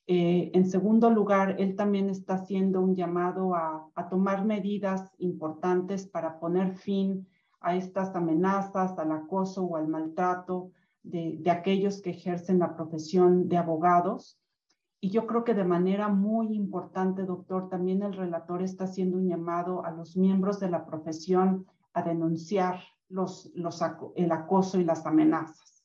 Eh, en segundo lugar, él también está haciendo un llamado a, tomar medidas importantes para poner fin a estas amenazas, al acoso o al maltrato de aquellos que ejercen la profesión de abogados y yo creo que de manera muy importante, doctor, también el relator está haciendo un llamado a los miembros de la profesión a denunciar los, los, el acoso y las amenazas.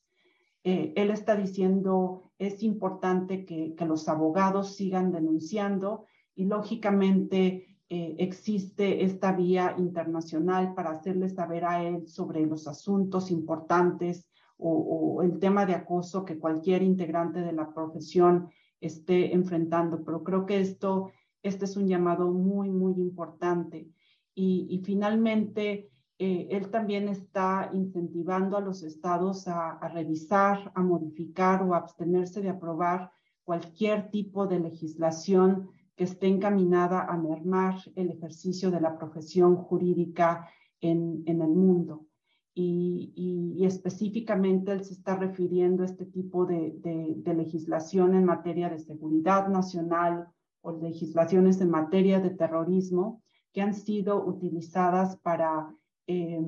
Eh, él está diciendo, es importante que, que los abogados sigan denunciando y lógicamente eh, existe esta vía internacional para hacerle saber a él sobre los asuntos importantes o, el tema de acoso que cualquier integrante de la profesión esté enfrentando. Pero creo que esto, este es un llamado muy, muy importante. Y, finalmente, eh, él también está incentivando a los estados a, revisar, a modificar o a abstenerse de aprobar cualquier tipo de legislación que esté encaminada a mermar el ejercicio de la profesión jurídica en el mundo. Y, específicamente él se está refiriendo a este tipo de, de, legislación en materia de seguridad nacional o legislaciones en materia de terrorismo que han sido utilizadas para eh,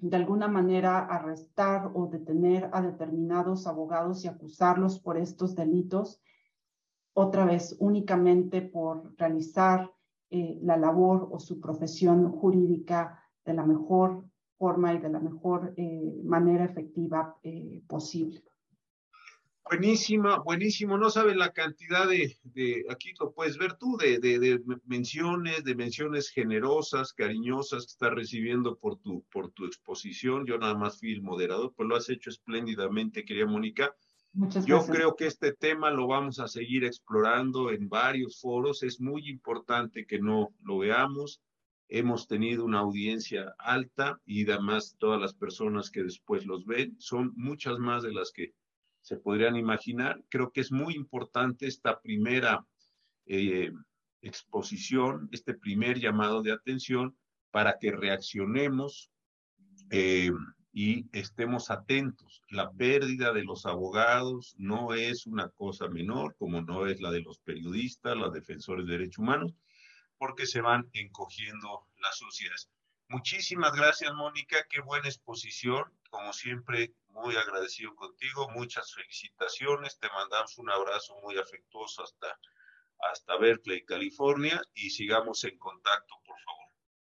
de alguna manera arrestar o detener a determinados abogados y acusarlos por estos delitos otra vez únicamente por realizar eh, la labor o su profesión jurídica de la mejor forma y de la mejor eh, manera efectiva eh, posible. Buenísima, buenísimo. No sabes la cantidad de, de, aquí lo puedes ver tú, de, de, de, menciones, de menciones generosas, cariñosas que estás recibiendo por tu, por tu exposición. Yo nada más fui el moderador, pues lo has hecho espléndidamente, querida Mónica. Yo creo que este tema lo vamos a seguir explorando en varios foros. Es muy importante que no lo veamos. Hemos tenido una audiencia alta y además todas las personas que después los ven son muchas más de las que se podrían imaginar. Creo que es muy importante esta primera eh, exposición, este primer llamado de atención para que reaccionemos. Eh, y estemos atentos. La pérdida de los abogados no es una cosa menor, como no es la de los periodistas, los defensores de derechos humanos, porque se van encogiendo las sociedades. Muchísimas gracias, Mónica. Qué buena exposición. Como siempre, muy agradecido contigo. Muchas felicitaciones. Te mandamos un abrazo muy afectuoso hasta, hasta Berkeley, California, y sigamos en contacto, por favor.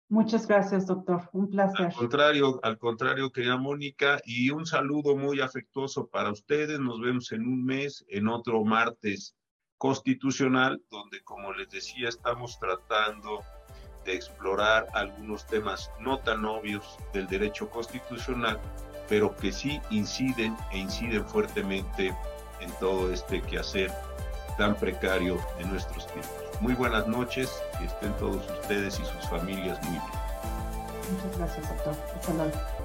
Muchas gracias, doctor. Un placer. Al contrario, al contrario, querida Mónica, y un saludo muy afectuoso para ustedes. Nos vemos en un mes, en otro martes constitucional, donde, como les decía, estamos tratando de explorar algunos temas no tan obvios del derecho constitucional, pero que sí inciden e inciden fuertemente en todo este quehacer tan precario de nuestros tiempos. Muy buenas noches, que estén todos ustedes y sus familias muy bien. Muchas gracias, doctor. Hasta luego.